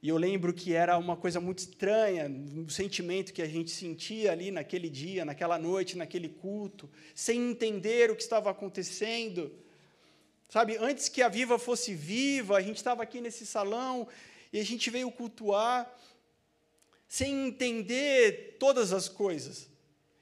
E eu lembro que era uma coisa muito estranha, o sentimento que a gente sentia ali naquele dia, naquela noite, naquele culto, sem entender o que estava acontecendo. Sabe, antes que a Viva fosse viva, a gente estava aqui nesse salão e a gente veio cultuar sem entender todas as coisas.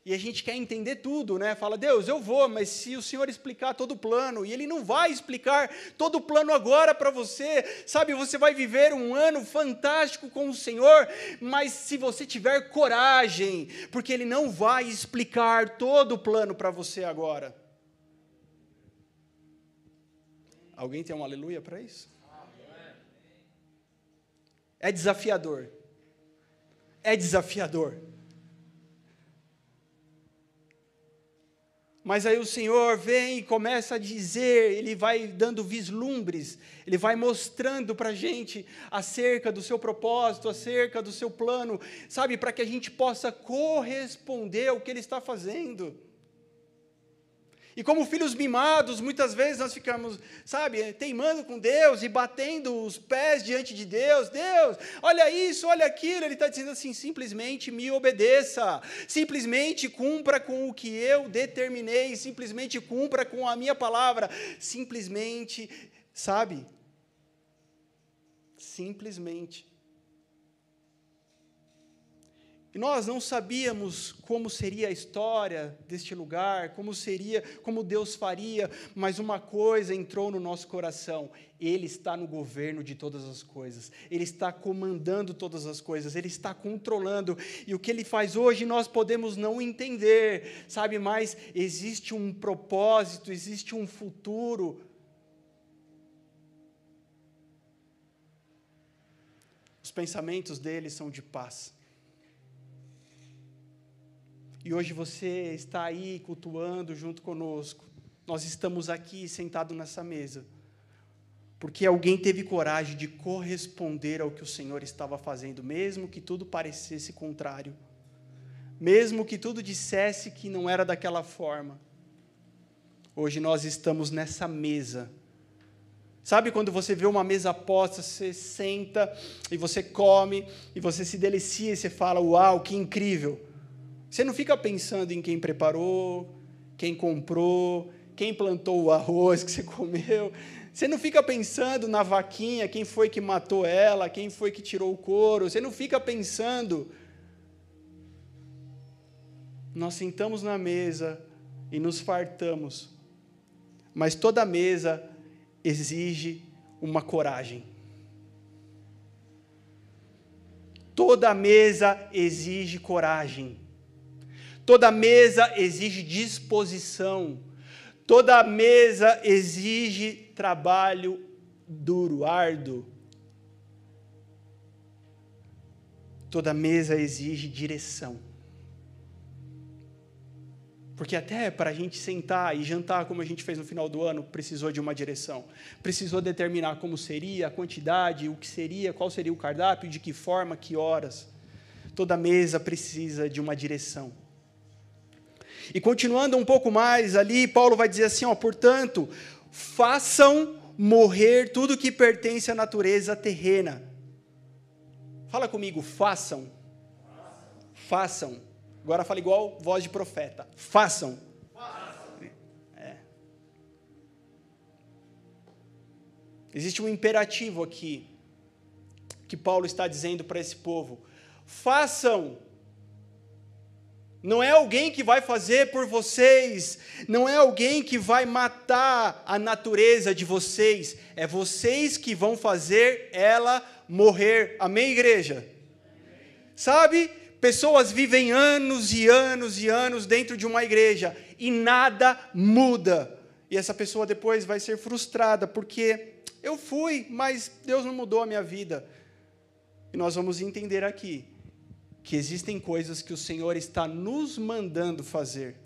E a gente quer entender tudo, né? Fala, Deus, eu vou, mas se o Senhor explicar todo o plano, e Ele não vai explicar todo o plano agora para você, sabe? Você vai viver um ano fantástico com o Senhor, mas se você tiver coragem, porque Ele não vai explicar todo o plano para você agora. Alguém tem um aleluia para isso? É desafiador. É desafiador. Mas aí o Senhor vem e começa a dizer, Ele vai dando vislumbres, Ele vai mostrando para a gente acerca do seu propósito, acerca do seu plano, sabe, para que a gente possa corresponder ao que Ele está fazendo. E como filhos mimados, muitas vezes nós ficamos, sabe, teimando com Deus e batendo os pés diante de Deus. Deus, olha isso, olha aquilo. Ele está dizendo assim: simplesmente me obedeça, simplesmente cumpra com o que eu determinei, simplesmente cumpra com a minha palavra, simplesmente, sabe? Simplesmente. E nós não sabíamos como seria a história deste lugar, como seria, como Deus faria, mas uma coisa entrou no nosso coração: Ele está no governo de todas as coisas, Ele está comandando todas as coisas, Ele está controlando, e o que Ele faz hoje nós podemos não entender, sabe, mas existe um propósito, existe um futuro. Os pensamentos dele são de paz e hoje você está aí cultuando junto conosco. Nós estamos aqui sentados nessa mesa. Porque alguém teve coragem de corresponder ao que o Senhor estava fazendo, mesmo que tudo parecesse contrário. Mesmo que tudo dissesse que não era daquela forma. Hoje nós estamos nessa mesa. Sabe quando você vê uma mesa posta, você senta e você come e você se delicia e você fala: Uau, que incrível! Você não fica pensando em quem preparou, quem comprou, quem plantou o arroz que você comeu. Você não fica pensando na vaquinha, quem foi que matou ela, quem foi que tirou o couro. Você não fica pensando. Nós sentamos na mesa e nos fartamos. Mas toda mesa exige uma coragem. Toda mesa exige coragem. Toda mesa exige disposição. Toda mesa exige trabalho duro, árduo. Toda mesa exige direção. Porque até para a gente sentar e jantar, como a gente fez no final do ano, precisou de uma direção. Precisou determinar como seria, a quantidade, o que seria, qual seria o cardápio, de que forma, que horas. Toda mesa precisa de uma direção. E continuando um pouco mais ali, Paulo vai dizer assim: ó, portanto, façam morrer tudo que pertence à natureza terrena. Fala comigo, façam. Façam. Agora fala igual voz de profeta. Façam. É. Existe um imperativo aqui que Paulo está dizendo para esse povo: façam. Não é alguém que vai fazer por vocês, não é alguém que vai matar a natureza de vocês, é vocês que vão fazer ela morrer. Amém, igreja? Sabe? Pessoas vivem anos e anos e anos dentro de uma igreja e nada muda. E essa pessoa depois vai ser frustrada, porque eu fui, mas Deus não mudou a minha vida. E nós vamos entender aqui que existem coisas que o Senhor está nos mandando fazer.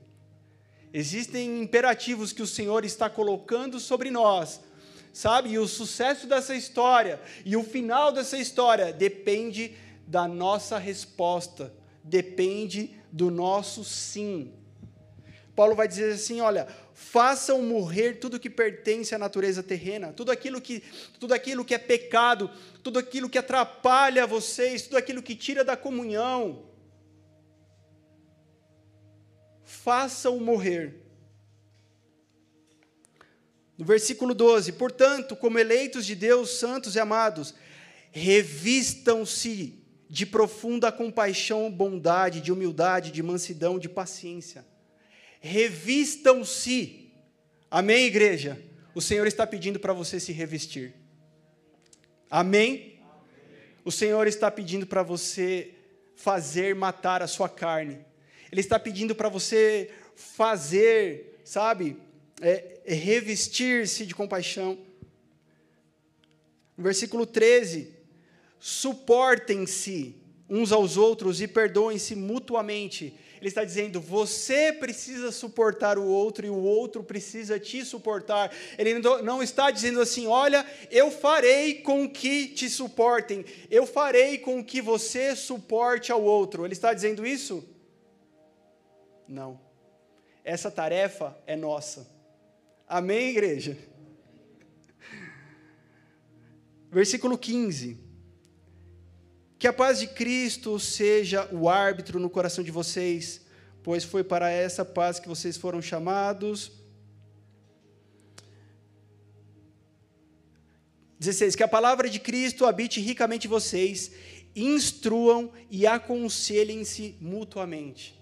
Existem imperativos que o Senhor está colocando sobre nós, sabe? E o sucesso dessa história e o final dessa história depende da nossa resposta, depende do nosso sim. Paulo vai dizer assim: olha, façam morrer tudo que pertence à natureza terrena, tudo aquilo que, tudo aquilo que é pecado, tudo aquilo que atrapalha vocês, tudo aquilo que tira da comunhão. Façam morrer. No versículo 12: Portanto, como eleitos de Deus, santos e amados, revistam-se de profunda compaixão, bondade, de humildade, de mansidão, de paciência. Revistam-se. Amém, igreja? O Senhor está pedindo para você se revestir. Amém? O Senhor está pedindo para você fazer matar a sua carne. Ele está pedindo para você fazer, sabe, é, é revestir-se de compaixão. No versículo 13, suportem-se uns aos outros e perdoem-se mutuamente. Ele está dizendo: você precisa suportar o outro e o outro precisa te suportar. Ele não está dizendo assim: olha, eu farei com que te suportem, eu farei com que você suporte ao outro. Ele está dizendo isso? Não. Essa tarefa é nossa. Amém, igreja? Versículo 15. Que a paz de Cristo seja o árbitro no coração de vocês, pois foi para essa paz que vocês foram chamados. 16. Que a palavra de Cristo habite ricamente vocês, instruam e aconselhem-se mutuamente.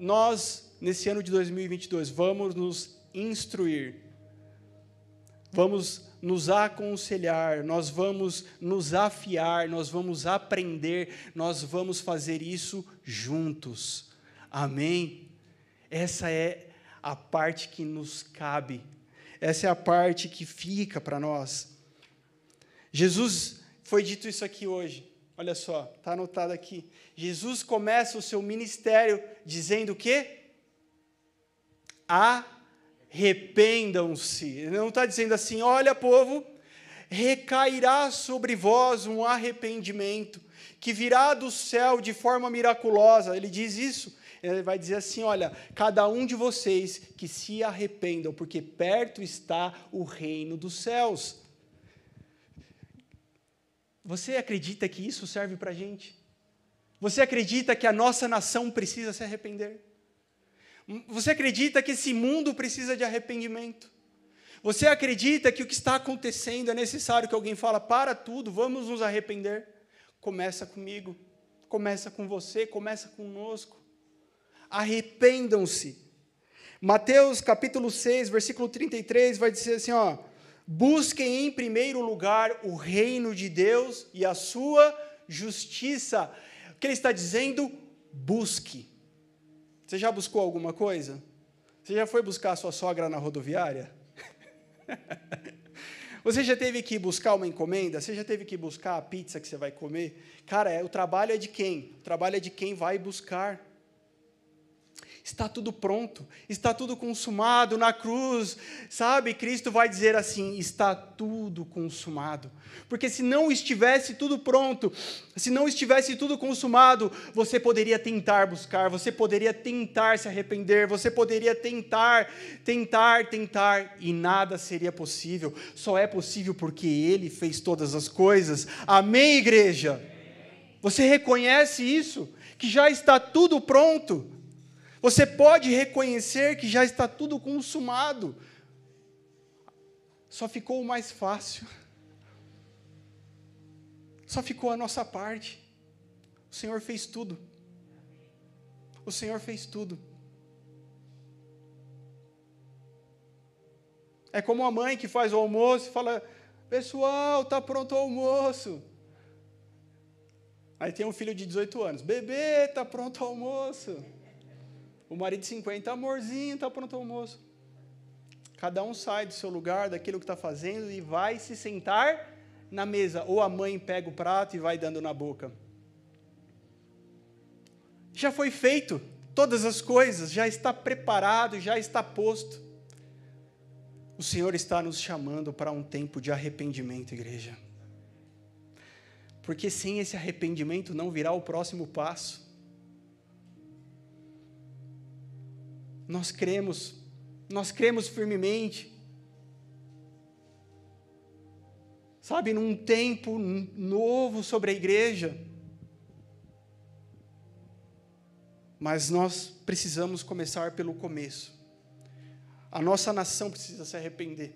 Nós, nesse ano de 2022, vamos nos instruir, vamos nos aconselhar, nós vamos nos afiar, nós vamos aprender, nós vamos fazer isso juntos. Amém? Essa é a parte que nos cabe, essa é a parte que fica para nós. Jesus, foi dito isso aqui hoje, olha só, está anotado aqui. Jesus começa o seu ministério dizendo o quê? A arrependam-se. Não está dizendo assim, olha, povo, recairá sobre vós um arrependimento que virá do céu de forma miraculosa. Ele diz isso. Ele vai dizer assim: olha, cada um de vocês que se arrependam, porque perto está o reino dos céus. Você acredita que isso serve para a gente? Você acredita que a nossa nação precisa se arrepender? Você acredita que esse mundo precisa de arrependimento? Você acredita que o que está acontecendo é necessário que alguém fala para tudo, vamos nos arrepender? Começa comigo, começa com você, começa conosco. Arrependam-se. Mateus capítulo 6, versículo 33 vai dizer assim, ó: Busquem em primeiro lugar o reino de Deus e a sua justiça. O que ele está dizendo? Busque. Você já buscou alguma coisa? Você já foi buscar sua sogra na rodoviária? Você já teve que buscar uma encomenda? Você já teve que buscar a pizza que você vai comer? Cara, é, o trabalho é de quem? O trabalho é de quem vai buscar está tudo pronto, está tudo consumado na cruz, sabe? Cristo vai dizer assim: está tudo consumado. Porque se não estivesse tudo pronto, se não estivesse tudo consumado, você poderia tentar buscar, você poderia tentar se arrepender, você poderia tentar, tentar, tentar, e nada seria possível. Só é possível porque Ele fez todas as coisas. Amém, igreja? Você reconhece isso? Que já está tudo pronto. Você pode reconhecer que já está tudo consumado. Só ficou o mais fácil. Só ficou a nossa parte. O Senhor fez tudo. O Senhor fez tudo. É como a mãe que faz o almoço e fala: Pessoal, está pronto o almoço. Aí tem um filho de 18 anos: Bebê, está pronto o almoço. O marido de 50, amorzinho, está pronto o almoço. Cada um sai do seu lugar, daquilo que está fazendo, e vai se sentar na mesa. Ou a mãe pega o prato e vai dando na boca. Já foi feito todas as coisas, já está preparado, já está posto. O Senhor está nos chamando para um tempo de arrependimento, igreja. Porque sem esse arrependimento não virá o próximo passo. Nós cremos, nós cremos firmemente. Sabe, num tempo novo sobre a igreja. Mas nós precisamos começar pelo começo. A nossa nação precisa se arrepender.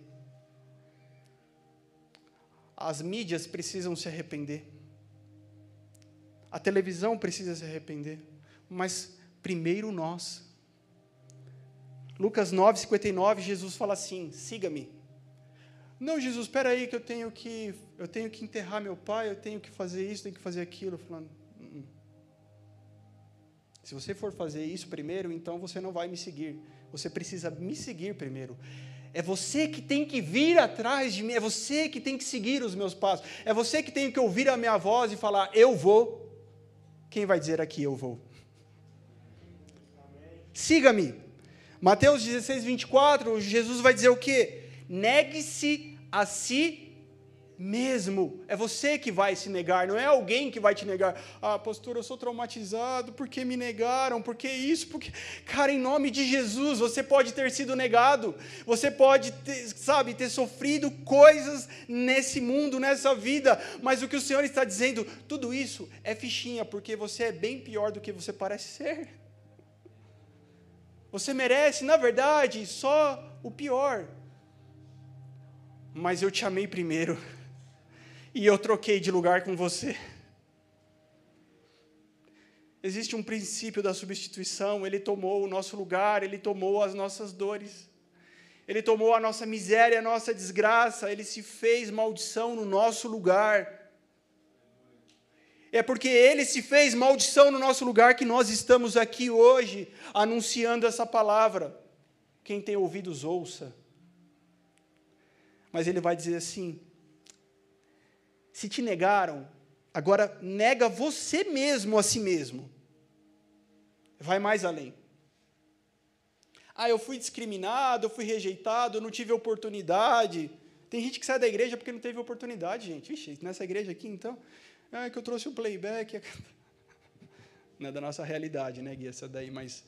As mídias precisam se arrepender. A televisão precisa se arrepender. Mas primeiro nós. Lucas 9, 59, Jesus fala assim: siga-me. Não, Jesus, espera aí que eu tenho que eu tenho que enterrar meu pai, eu tenho que fazer isso, tenho que fazer aquilo. Falando, hum. se você for fazer isso primeiro, então você não vai me seguir. Você precisa me seguir primeiro. É você que tem que vir atrás de mim, é você que tem que seguir os meus passos, é você que tem que ouvir a minha voz e falar, eu vou. Quem vai dizer aqui, eu vou? Siga-me. Mateus 16, 24, Jesus vai dizer o quê? Negue-se a si mesmo. É você que vai se negar, não é alguém que vai te negar. Ah, pastor, eu sou traumatizado, porque me negaram, porque isso, porque. Cara, em nome de Jesus, você pode ter sido negado, você pode, ter, sabe, ter sofrido coisas nesse mundo, nessa vida, mas o que o Senhor está dizendo, tudo isso é fichinha, porque você é bem pior do que você parece ser. Você merece, na verdade, só o pior. Mas eu te amei primeiro. E eu troquei de lugar com você. Existe um princípio da substituição. Ele tomou o nosso lugar, ele tomou as nossas dores. Ele tomou a nossa miséria, a nossa desgraça. Ele se fez maldição no nosso lugar é porque ele se fez maldição no nosso lugar que nós estamos aqui hoje anunciando essa palavra. Quem tem ouvidos, ouça. Mas ele vai dizer assim: se te negaram, agora nega você mesmo a si mesmo. Vai mais além. Ah, eu fui discriminado, eu fui rejeitado, eu não tive oportunidade. Tem gente que sai da igreja porque não teve oportunidade, gente. Vixe, nessa igreja aqui, então. Ah, é que eu trouxe o playback. Não é da nossa realidade, né, Gui, essa daí, mas.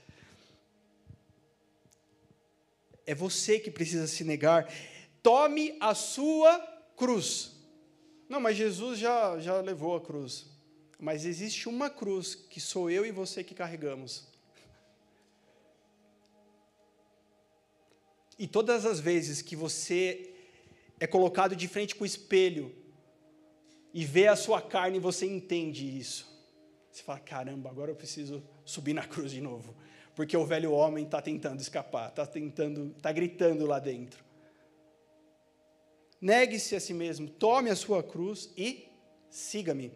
É você que precisa se negar. Tome a sua cruz. Não, mas Jesus já, já levou a cruz. Mas existe uma cruz que sou eu e você que carregamos. E todas as vezes que você é colocado de frente com o espelho e vê a sua carne e você entende isso. Você fala: caramba, agora eu preciso subir na cruz de novo, porque o velho homem está tentando escapar, está tentando, está gritando lá dentro. Negue-se a si mesmo, tome a sua cruz e siga-me.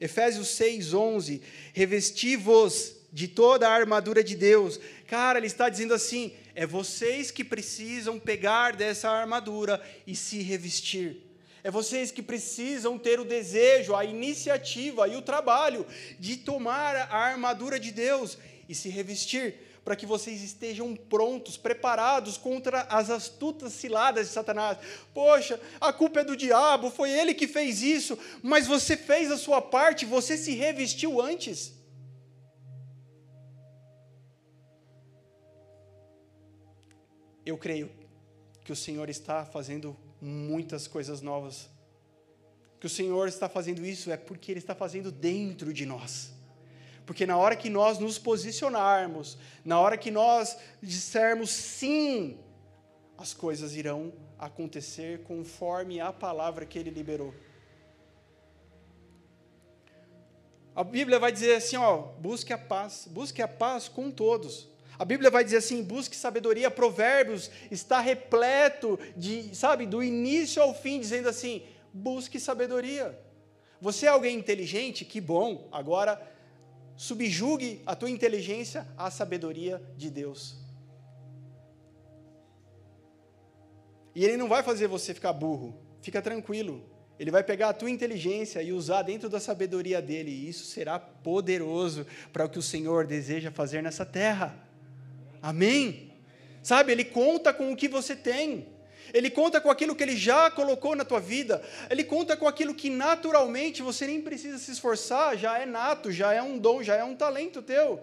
Efésios 6, 11. Revesti-vos de toda a armadura de Deus. Cara, ele está dizendo assim: é vocês que precisam pegar dessa armadura e se revestir. É vocês que precisam ter o desejo, a iniciativa e o trabalho de tomar a armadura de Deus e se revestir, para que vocês estejam prontos, preparados contra as astutas ciladas de Satanás. Poxa, a culpa é do diabo, foi ele que fez isso, mas você fez a sua parte, você se revestiu antes. Eu creio que o Senhor está fazendo muitas coisas novas. Que o Senhor está fazendo isso é porque Ele está fazendo dentro de nós. Porque na hora que nós nos posicionarmos, na hora que nós dissermos sim, as coisas irão acontecer conforme a palavra que Ele liberou. A Bíblia vai dizer assim, ó, busque a paz, busque a paz com todos. A Bíblia vai dizer assim: busque sabedoria. Provérbios está repleto de, sabe, do início ao fim, dizendo assim: busque sabedoria. Você é alguém inteligente? Que bom. Agora, subjugue a tua inteligência à sabedoria de Deus. E Ele não vai fazer você ficar burro. Fica tranquilo. Ele vai pegar a tua inteligência e usar dentro da sabedoria dele, e isso será poderoso para o que o Senhor deseja fazer nessa terra. Amém? Sabe, Ele conta com o que você tem. Ele conta com aquilo que Ele já colocou na tua vida. Ele conta com aquilo que naturalmente você nem precisa se esforçar, já é nato, já é um dom, já é um talento teu,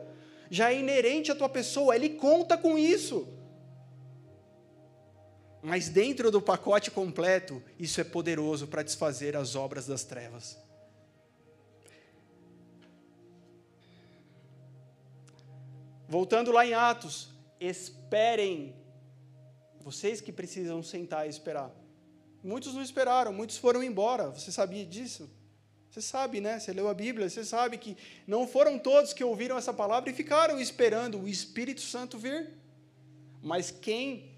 já é inerente à tua pessoa. Ele conta com isso. Mas dentro do pacote completo, isso é poderoso para desfazer as obras das trevas. Voltando lá em Atos, esperem. Vocês que precisam sentar e esperar. Muitos não esperaram, muitos foram embora. Você sabia disso? Você sabe, né? Você leu a Bíblia, você sabe que não foram todos que ouviram essa palavra e ficaram esperando o Espírito Santo vir. Mas quem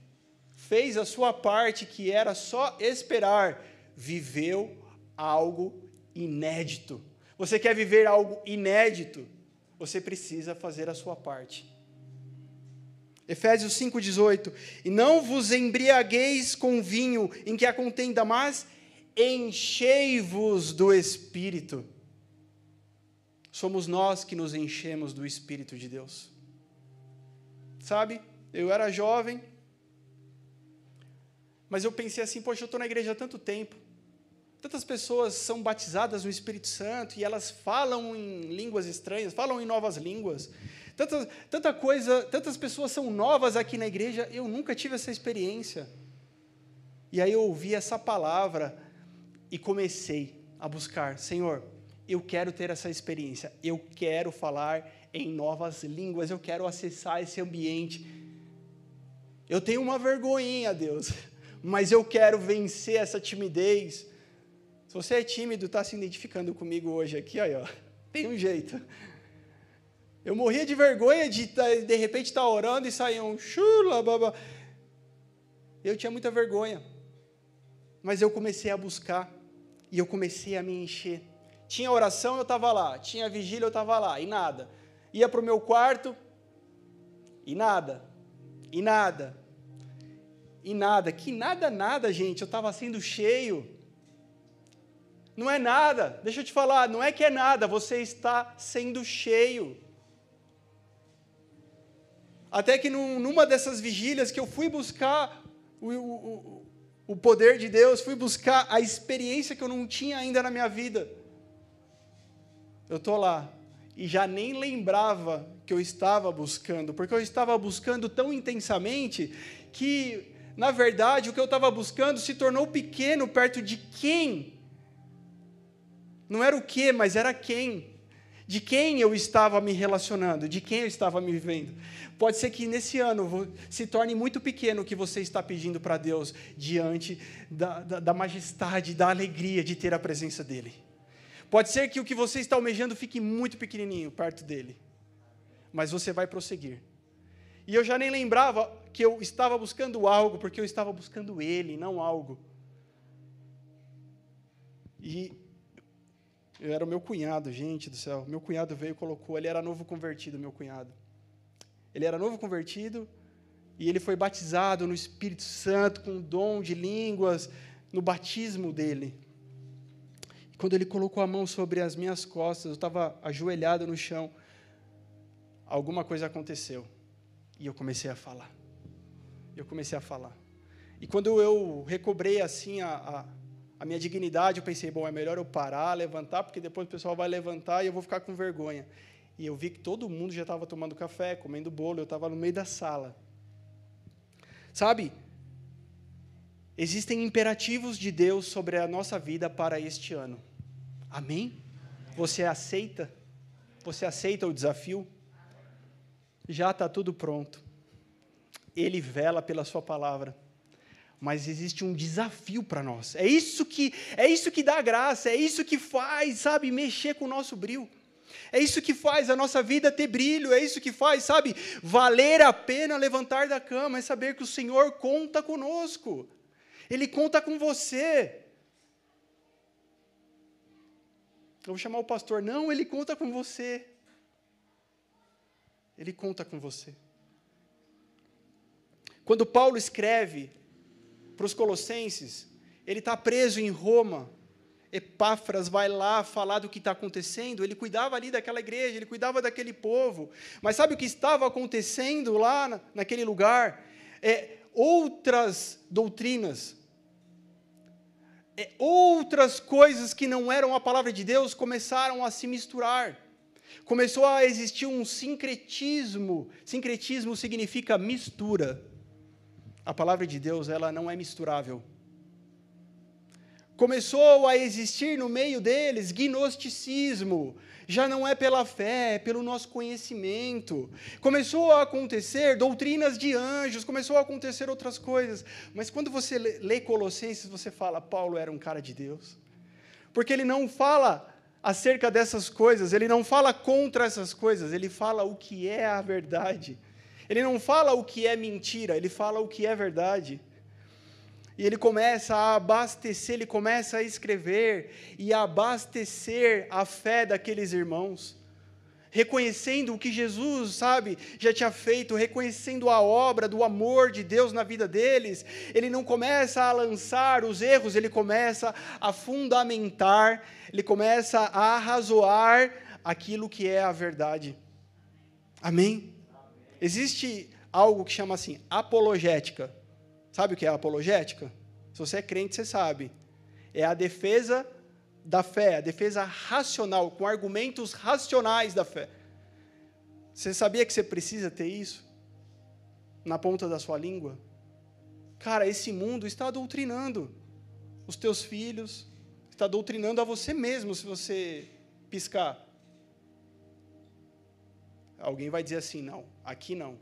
fez a sua parte, que era só esperar, viveu algo inédito. Você quer viver algo inédito? Você precisa fazer a sua parte. Efésios 5,18: E não vos embriagueis com vinho em que há contenda, mas enchei-vos do Espírito. Somos nós que nos enchemos do Espírito de Deus. Sabe, eu era jovem, mas eu pensei assim: poxa, eu estou na igreja há tanto tempo, Tantas pessoas são batizadas no Espírito Santo e elas falam em línguas estranhas, falam em novas línguas. Tanta, tanta coisa, tantas pessoas são novas aqui na igreja, eu nunca tive essa experiência. E aí eu ouvi essa palavra e comecei a buscar, Senhor, eu quero ter essa experiência, eu quero falar em novas línguas, eu quero acessar esse ambiente. Eu tenho uma vergonhinha, Deus, mas eu quero vencer essa timidez. Se você é tímido, está se identificando comigo hoje aqui, aí, ó, tem um jeito. Eu morria de vergonha de, tá, de repente, estar tá orando e sair um chula, baba. Eu tinha muita vergonha. Mas eu comecei a buscar e eu comecei a me encher. Tinha oração, eu estava lá. Tinha vigília, eu estava lá. E nada. Ia para o meu quarto e nada. E nada. E nada. Que nada, nada, gente. Eu estava sendo cheio. Não é nada, deixa eu te falar, não é que é nada, você está sendo cheio. Até que num, numa dessas vigílias que eu fui buscar o, o, o poder de Deus, fui buscar a experiência que eu não tinha ainda na minha vida. Eu estou lá e já nem lembrava que eu estava buscando, porque eu estava buscando tão intensamente que, na verdade, o que eu estava buscando se tornou pequeno perto de quem não era o que, mas era quem. De quem eu estava me relacionando, de quem eu estava me vivendo. Pode ser que nesse ano se torne muito pequeno o que você está pedindo para Deus diante da, da, da majestade, da alegria de ter a presença dEle. Pode ser que o que você está almejando fique muito pequenininho perto dEle, mas você vai prosseguir. E eu já nem lembrava que eu estava buscando algo, porque eu estava buscando Ele, não algo. E era o meu cunhado, gente do céu. Meu cunhado veio e colocou, ele era novo convertido, meu cunhado. Ele era novo convertido e ele foi batizado no Espírito Santo com o dom de línguas no batismo dele. E quando ele colocou a mão sobre as minhas costas, eu estava ajoelhado no chão. Alguma coisa aconteceu e eu comecei a falar. Eu comecei a falar. E quando eu recobrei assim a, a, a minha dignidade, eu pensei, bom, é melhor eu parar, levantar, porque depois o pessoal vai levantar e eu vou ficar com vergonha. E eu vi que todo mundo já estava tomando café, comendo bolo, eu estava no meio da sala. Sabe? Existem imperativos de Deus sobre a nossa vida para este ano. Amém? Você aceita? Você aceita o desafio? Já está tudo pronto. Ele vela pela sua palavra mas existe um desafio para nós. É isso que é isso que dá graça, é isso que faz, sabe, mexer com o nosso brilho. É isso que faz a nossa vida ter brilho, é isso que faz, sabe, valer a pena levantar da cama, é saber que o Senhor conta conosco. Ele conta com você. Eu vou chamar o pastor, não, ele conta com você. Ele conta com você. Quando Paulo escreve para os Colossenses, ele está preso em Roma. Epáfras vai lá falar do que está acontecendo. Ele cuidava ali daquela igreja, ele cuidava daquele povo. Mas sabe o que estava acontecendo lá na, naquele lugar? É, outras doutrinas, é, outras coisas que não eram a palavra de Deus começaram a se misturar. Começou a existir um sincretismo. Sincretismo significa mistura a palavra de Deus ela não é misturável. Começou a existir no meio deles gnosticismo, já não é pela fé, é pelo nosso conhecimento. Começou a acontecer doutrinas de anjos, começou a acontecer outras coisas. Mas quando você lê Colossenses, você fala, Paulo era um cara de Deus. Porque ele não fala acerca dessas coisas, ele não fala contra essas coisas, ele fala o que é a verdade. Ele não fala o que é mentira, ele fala o que é verdade. E ele começa a abastecer, ele começa a escrever e a abastecer a fé daqueles irmãos, reconhecendo o que Jesus, sabe, já tinha feito, reconhecendo a obra do amor de Deus na vida deles. Ele não começa a lançar os erros, ele começa a fundamentar, ele começa a arrazoar aquilo que é a verdade. Amém? Existe algo que chama assim, apologética. Sabe o que é apologética? Se você é crente, você sabe. É a defesa da fé, a defesa racional, com argumentos racionais da fé. Você sabia que você precisa ter isso na ponta da sua língua? Cara, esse mundo está doutrinando os teus filhos, está doutrinando a você mesmo se você piscar. Alguém vai dizer assim: não, aqui não.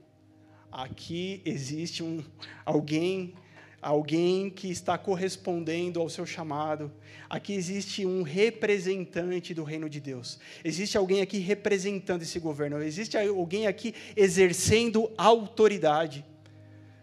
Aqui existe um, alguém, alguém que está correspondendo ao seu chamado. Aqui existe um representante do reino de Deus. Existe alguém aqui representando esse governo. Existe alguém aqui exercendo autoridade.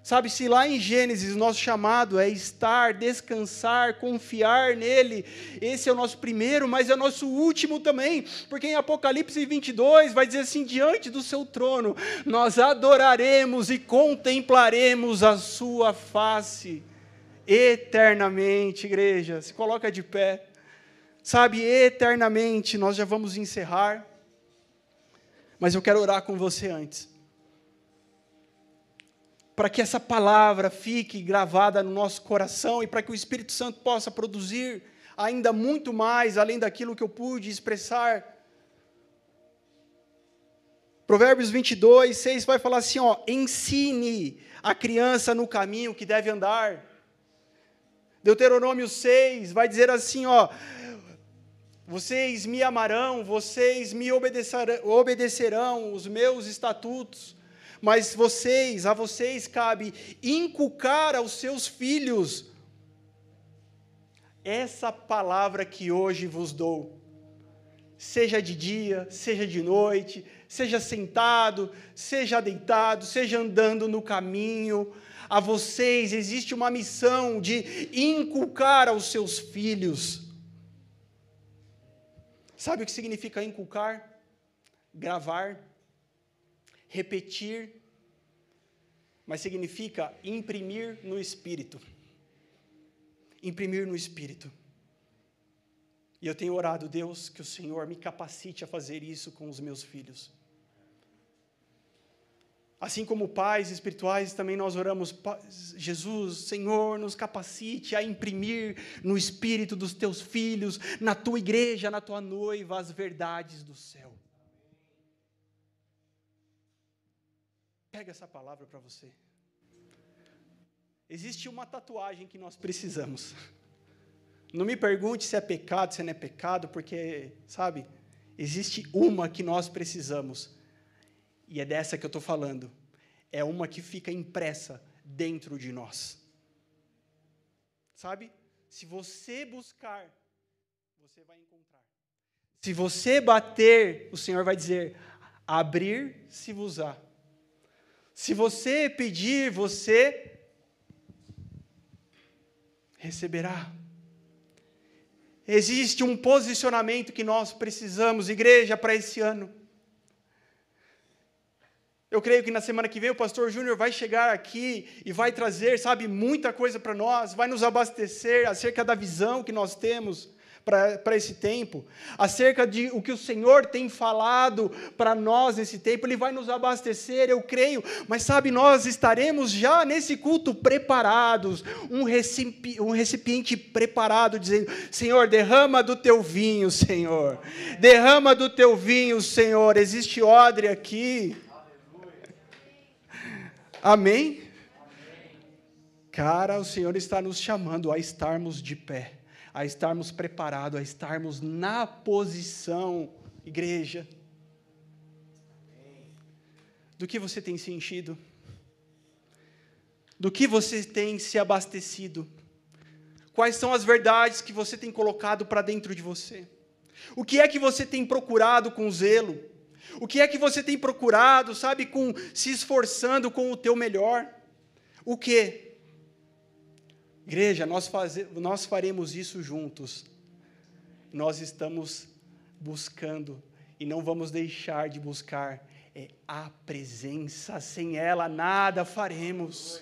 Sabe, se lá em Gênesis nosso chamado é estar, descansar, confiar nele, esse é o nosso primeiro, mas é o nosso último também, porque em Apocalipse 22 vai dizer assim: diante do seu trono, nós adoraremos e contemplaremos a sua face eternamente, igreja. Se coloca de pé, sabe, eternamente, nós já vamos encerrar, mas eu quero orar com você antes para que essa palavra fique gravada no nosso coração e para que o Espírito Santo possa produzir ainda muito mais além daquilo que eu pude expressar. Provérbios 22, 6 vai falar assim: ó, ensine a criança no caminho que deve andar. Deuteronômio 6 vai dizer assim: ó, vocês me amarão, vocês me obedecerão, obedecerão os meus estatutos mas vocês, a vocês cabe inculcar aos seus filhos essa palavra que hoje vos dou. Seja de dia, seja de noite, seja sentado, seja deitado, seja andando no caminho, a vocês existe uma missão de inculcar aos seus filhos. Sabe o que significa inculcar? Gravar, repetir, mas significa imprimir no espírito. Imprimir no espírito. E eu tenho orado, Deus, que o Senhor me capacite a fazer isso com os meus filhos. Assim como pais espirituais, também nós oramos, Jesus, Senhor, nos capacite a imprimir no espírito dos teus filhos, na tua igreja, na tua noiva, as verdades do céu. Pega essa palavra para você. Existe uma tatuagem que nós precisamos. Não me pergunte se é pecado, se não é pecado, porque, sabe, existe uma que nós precisamos e é dessa que eu estou falando. É uma que fica impressa dentro de nós. Sabe? Se você buscar, você vai encontrar. Se você bater, o Senhor vai dizer: abrir-se-vos-á. Se você pedir, você receberá. Existe um posicionamento que nós precisamos, igreja, para esse ano. Eu creio que na semana que vem o pastor Júnior vai chegar aqui e vai trazer, sabe, muita coisa para nós, vai nos abastecer acerca da visão que nós temos para esse tempo, acerca de o que o Senhor tem falado para nós nesse tempo, Ele vai nos abastecer, eu creio, mas sabe, nós estaremos já nesse culto preparados, um recipiente, um recipiente preparado, dizendo: Senhor, derrama do teu vinho, Senhor, derrama do teu vinho, Senhor, existe odre aqui. Amém? Cara, o Senhor está nos chamando a estarmos de pé, a estarmos preparados, a estarmos na posição, igreja. Do que você tem se enchido? Do que você tem se abastecido? Quais são as verdades que você tem colocado para dentro de você? O que é que você tem procurado com zelo? O que é que você tem procurado, sabe, com se esforçando com o teu melhor? O que? Igreja, nós, nós faremos isso juntos. Nós estamos buscando e não vamos deixar de buscar é a presença. Sem ela nada faremos.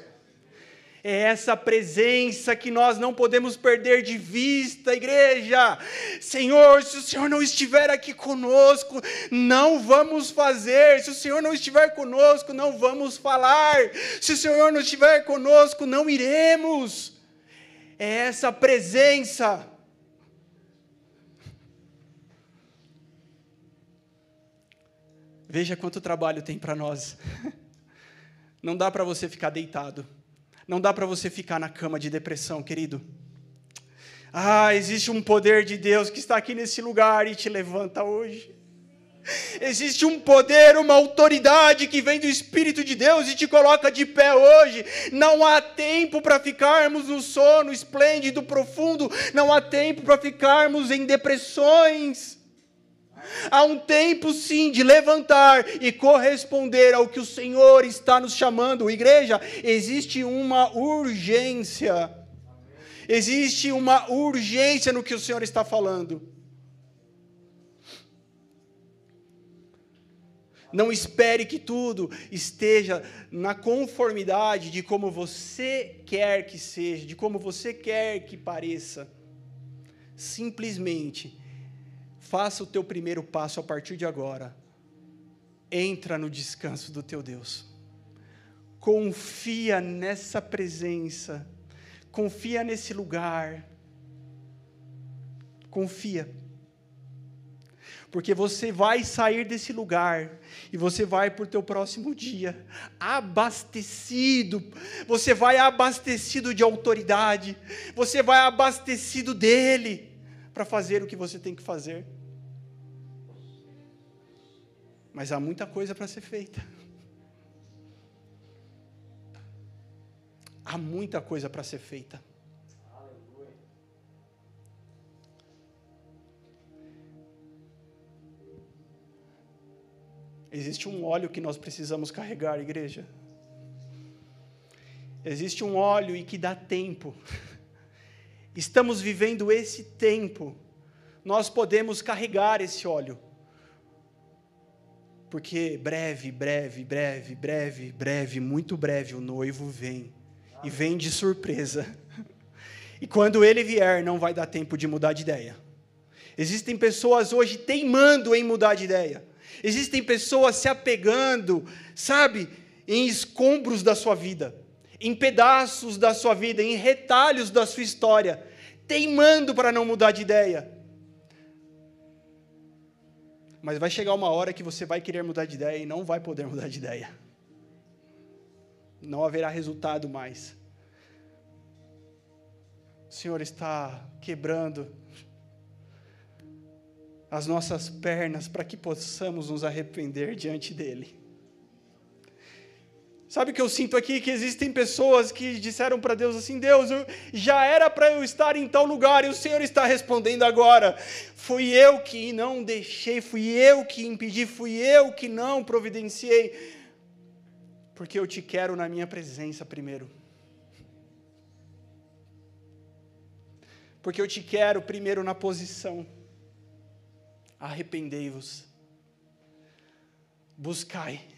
É essa presença que nós não podemos perder de vista, igreja. Senhor, se o Senhor não estiver aqui conosco, não vamos fazer. Se o Senhor não estiver conosco, não vamos falar. Se o Senhor não estiver conosco, não iremos. É essa presença. Veja quanto trabalho tem para nós. Não dá para você ficar deitado. Não dá para você ficar na cama de depressão, querido. Ah, existe um poder de Deus que está aqui nesse lugar e te levanta hoje. Existe um poder, uma autoridade que vem do Espírito de Deus e te coloca de pé hoje. Não há tempo para ficarmos no sono esplêndido, profundo. Não há tempo para ficarmos em depressões. Há um tempo sim de levantar e corresponder ao que o Senhor está nos chamando. Igreja, existe uma urgência. Existe uma urgência no que o Senhor está falando. Não espere que tudo esteja na conformidade de como você quer que seja, de como você quer que pareça. Simplesmente Faça o teu primeiro passo a partir de agora. Entra no descanso do teu Deus. Confia nessa presença. Confia nesse lugar. Confia. Porque você vai sair desse lugar e você vai para o teu próximo dia abastecido. Você vai abastecido de autoridade. Você vai abastecido dele para fazer o que você tem que fazer. Mas há muita coisa para ser feita. Há muita coisa para ser feita. Existe um óleo que nós precisamos carregar, igreja. Existe um óleo e que dá tempo. Estamos vivendo esse tempo nós podemos carregar esse óleo. Porque breve, breve, breve, breve, breve, muito breve o noivo vem. E vem de surpresa. E quando ele vier, não vai dar tempo de mudar de ideia. Existem pessoas hoje teimando em mudar de ideia. Existem pessoas se apegando, sabe, em escombros da sua vida, em pedaços da sua vida, em retalhos da sua história, teimando para não mudar de ideia. Mas vai chegar uma hora que você vai querer mudar de ideia e não vai poder mudar de ideia. Não haverá resultado mais. O Senhor está quebrando as nossas pernas para que possamos nos arrepender diante dEle. Sabe o que eu sinto aqui? Que existem pessoas que disseram para Deus assim: Deus, eu, já era para eu estar em tal lugar e o Senhor está respondendo agora. Fui eu que não deixei, fui eu que impedi, fui eu que não providenciei, porque eu te quero na minha presença primeiro. Porque eu te quero primeiro na posição. Arrependei-vos, buscai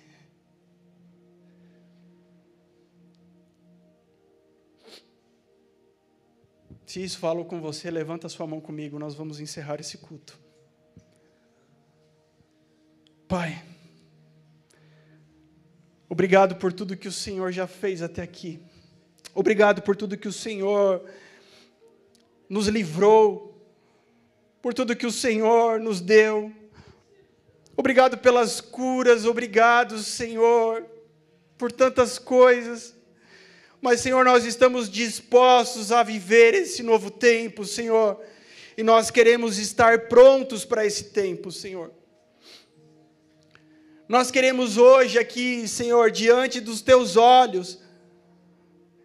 Se isso falou com você, levanta sua mão comigo, nós vamos encerrar esse culto. Pai, obrigado por tudo que o Senhor já fez até aqui. Obrigado por tudo que o Senhor nos livrou, por tudo que o Senhor nos deu. Obrigado pelas curas, obrigado, Senhor, por tantas coisas. Mas, Senhor, nós estamos dispostos a viver esse novo tempo, Senhor. E nós queremos estar prontos para esse tempo, Senhor. Nós queremos hoje aqui, Senhor, diante dos teus olhos,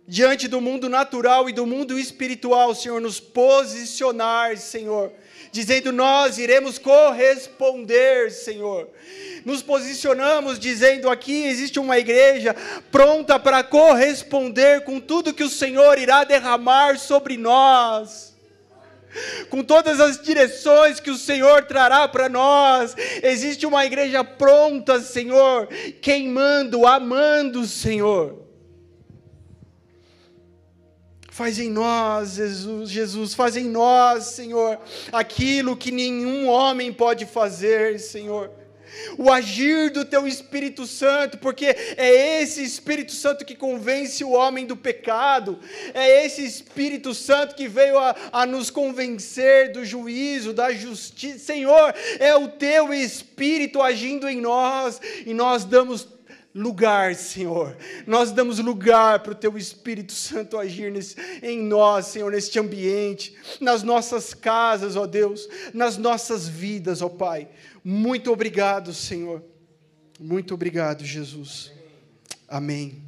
diante do mundo natural e do mundo espiritual, Senhor, nos posicionar, Senhor, dizendo: Nós iremos corresponder, Senhor nos posicionamos dizendo aqui existe uma igreja pronta para corresponder com tudo que o Senhor irá derramar sobre nós. Com todas as direções que o Senhor trará para nós, existe uma igreja pronta, Senhor, queimando, amando, Senhor. Faz em nós, Jesus, Jesus, faz em nós, Senhor, aquilo que nenhum homem pode fazer, Senhor o agir do teu Espírito Santo, porque é esse Espírito Santo que convence o homem do pecado, é esse Espírito Santo que veio a, a nos convencer do juízo, da justiça. Senhor, é o teu Espírito agindo em nós e nós damos lugar, Senhor. Nós damos lugar para o Teu Espírito Santo agir nesse, em nós, Senhor, neste ambiente, nas nossas casas, ó Deus, nas nossas vidas, ó Pai. Muito obrigado, Senhor. Muito obrigado, Jesus. Amém.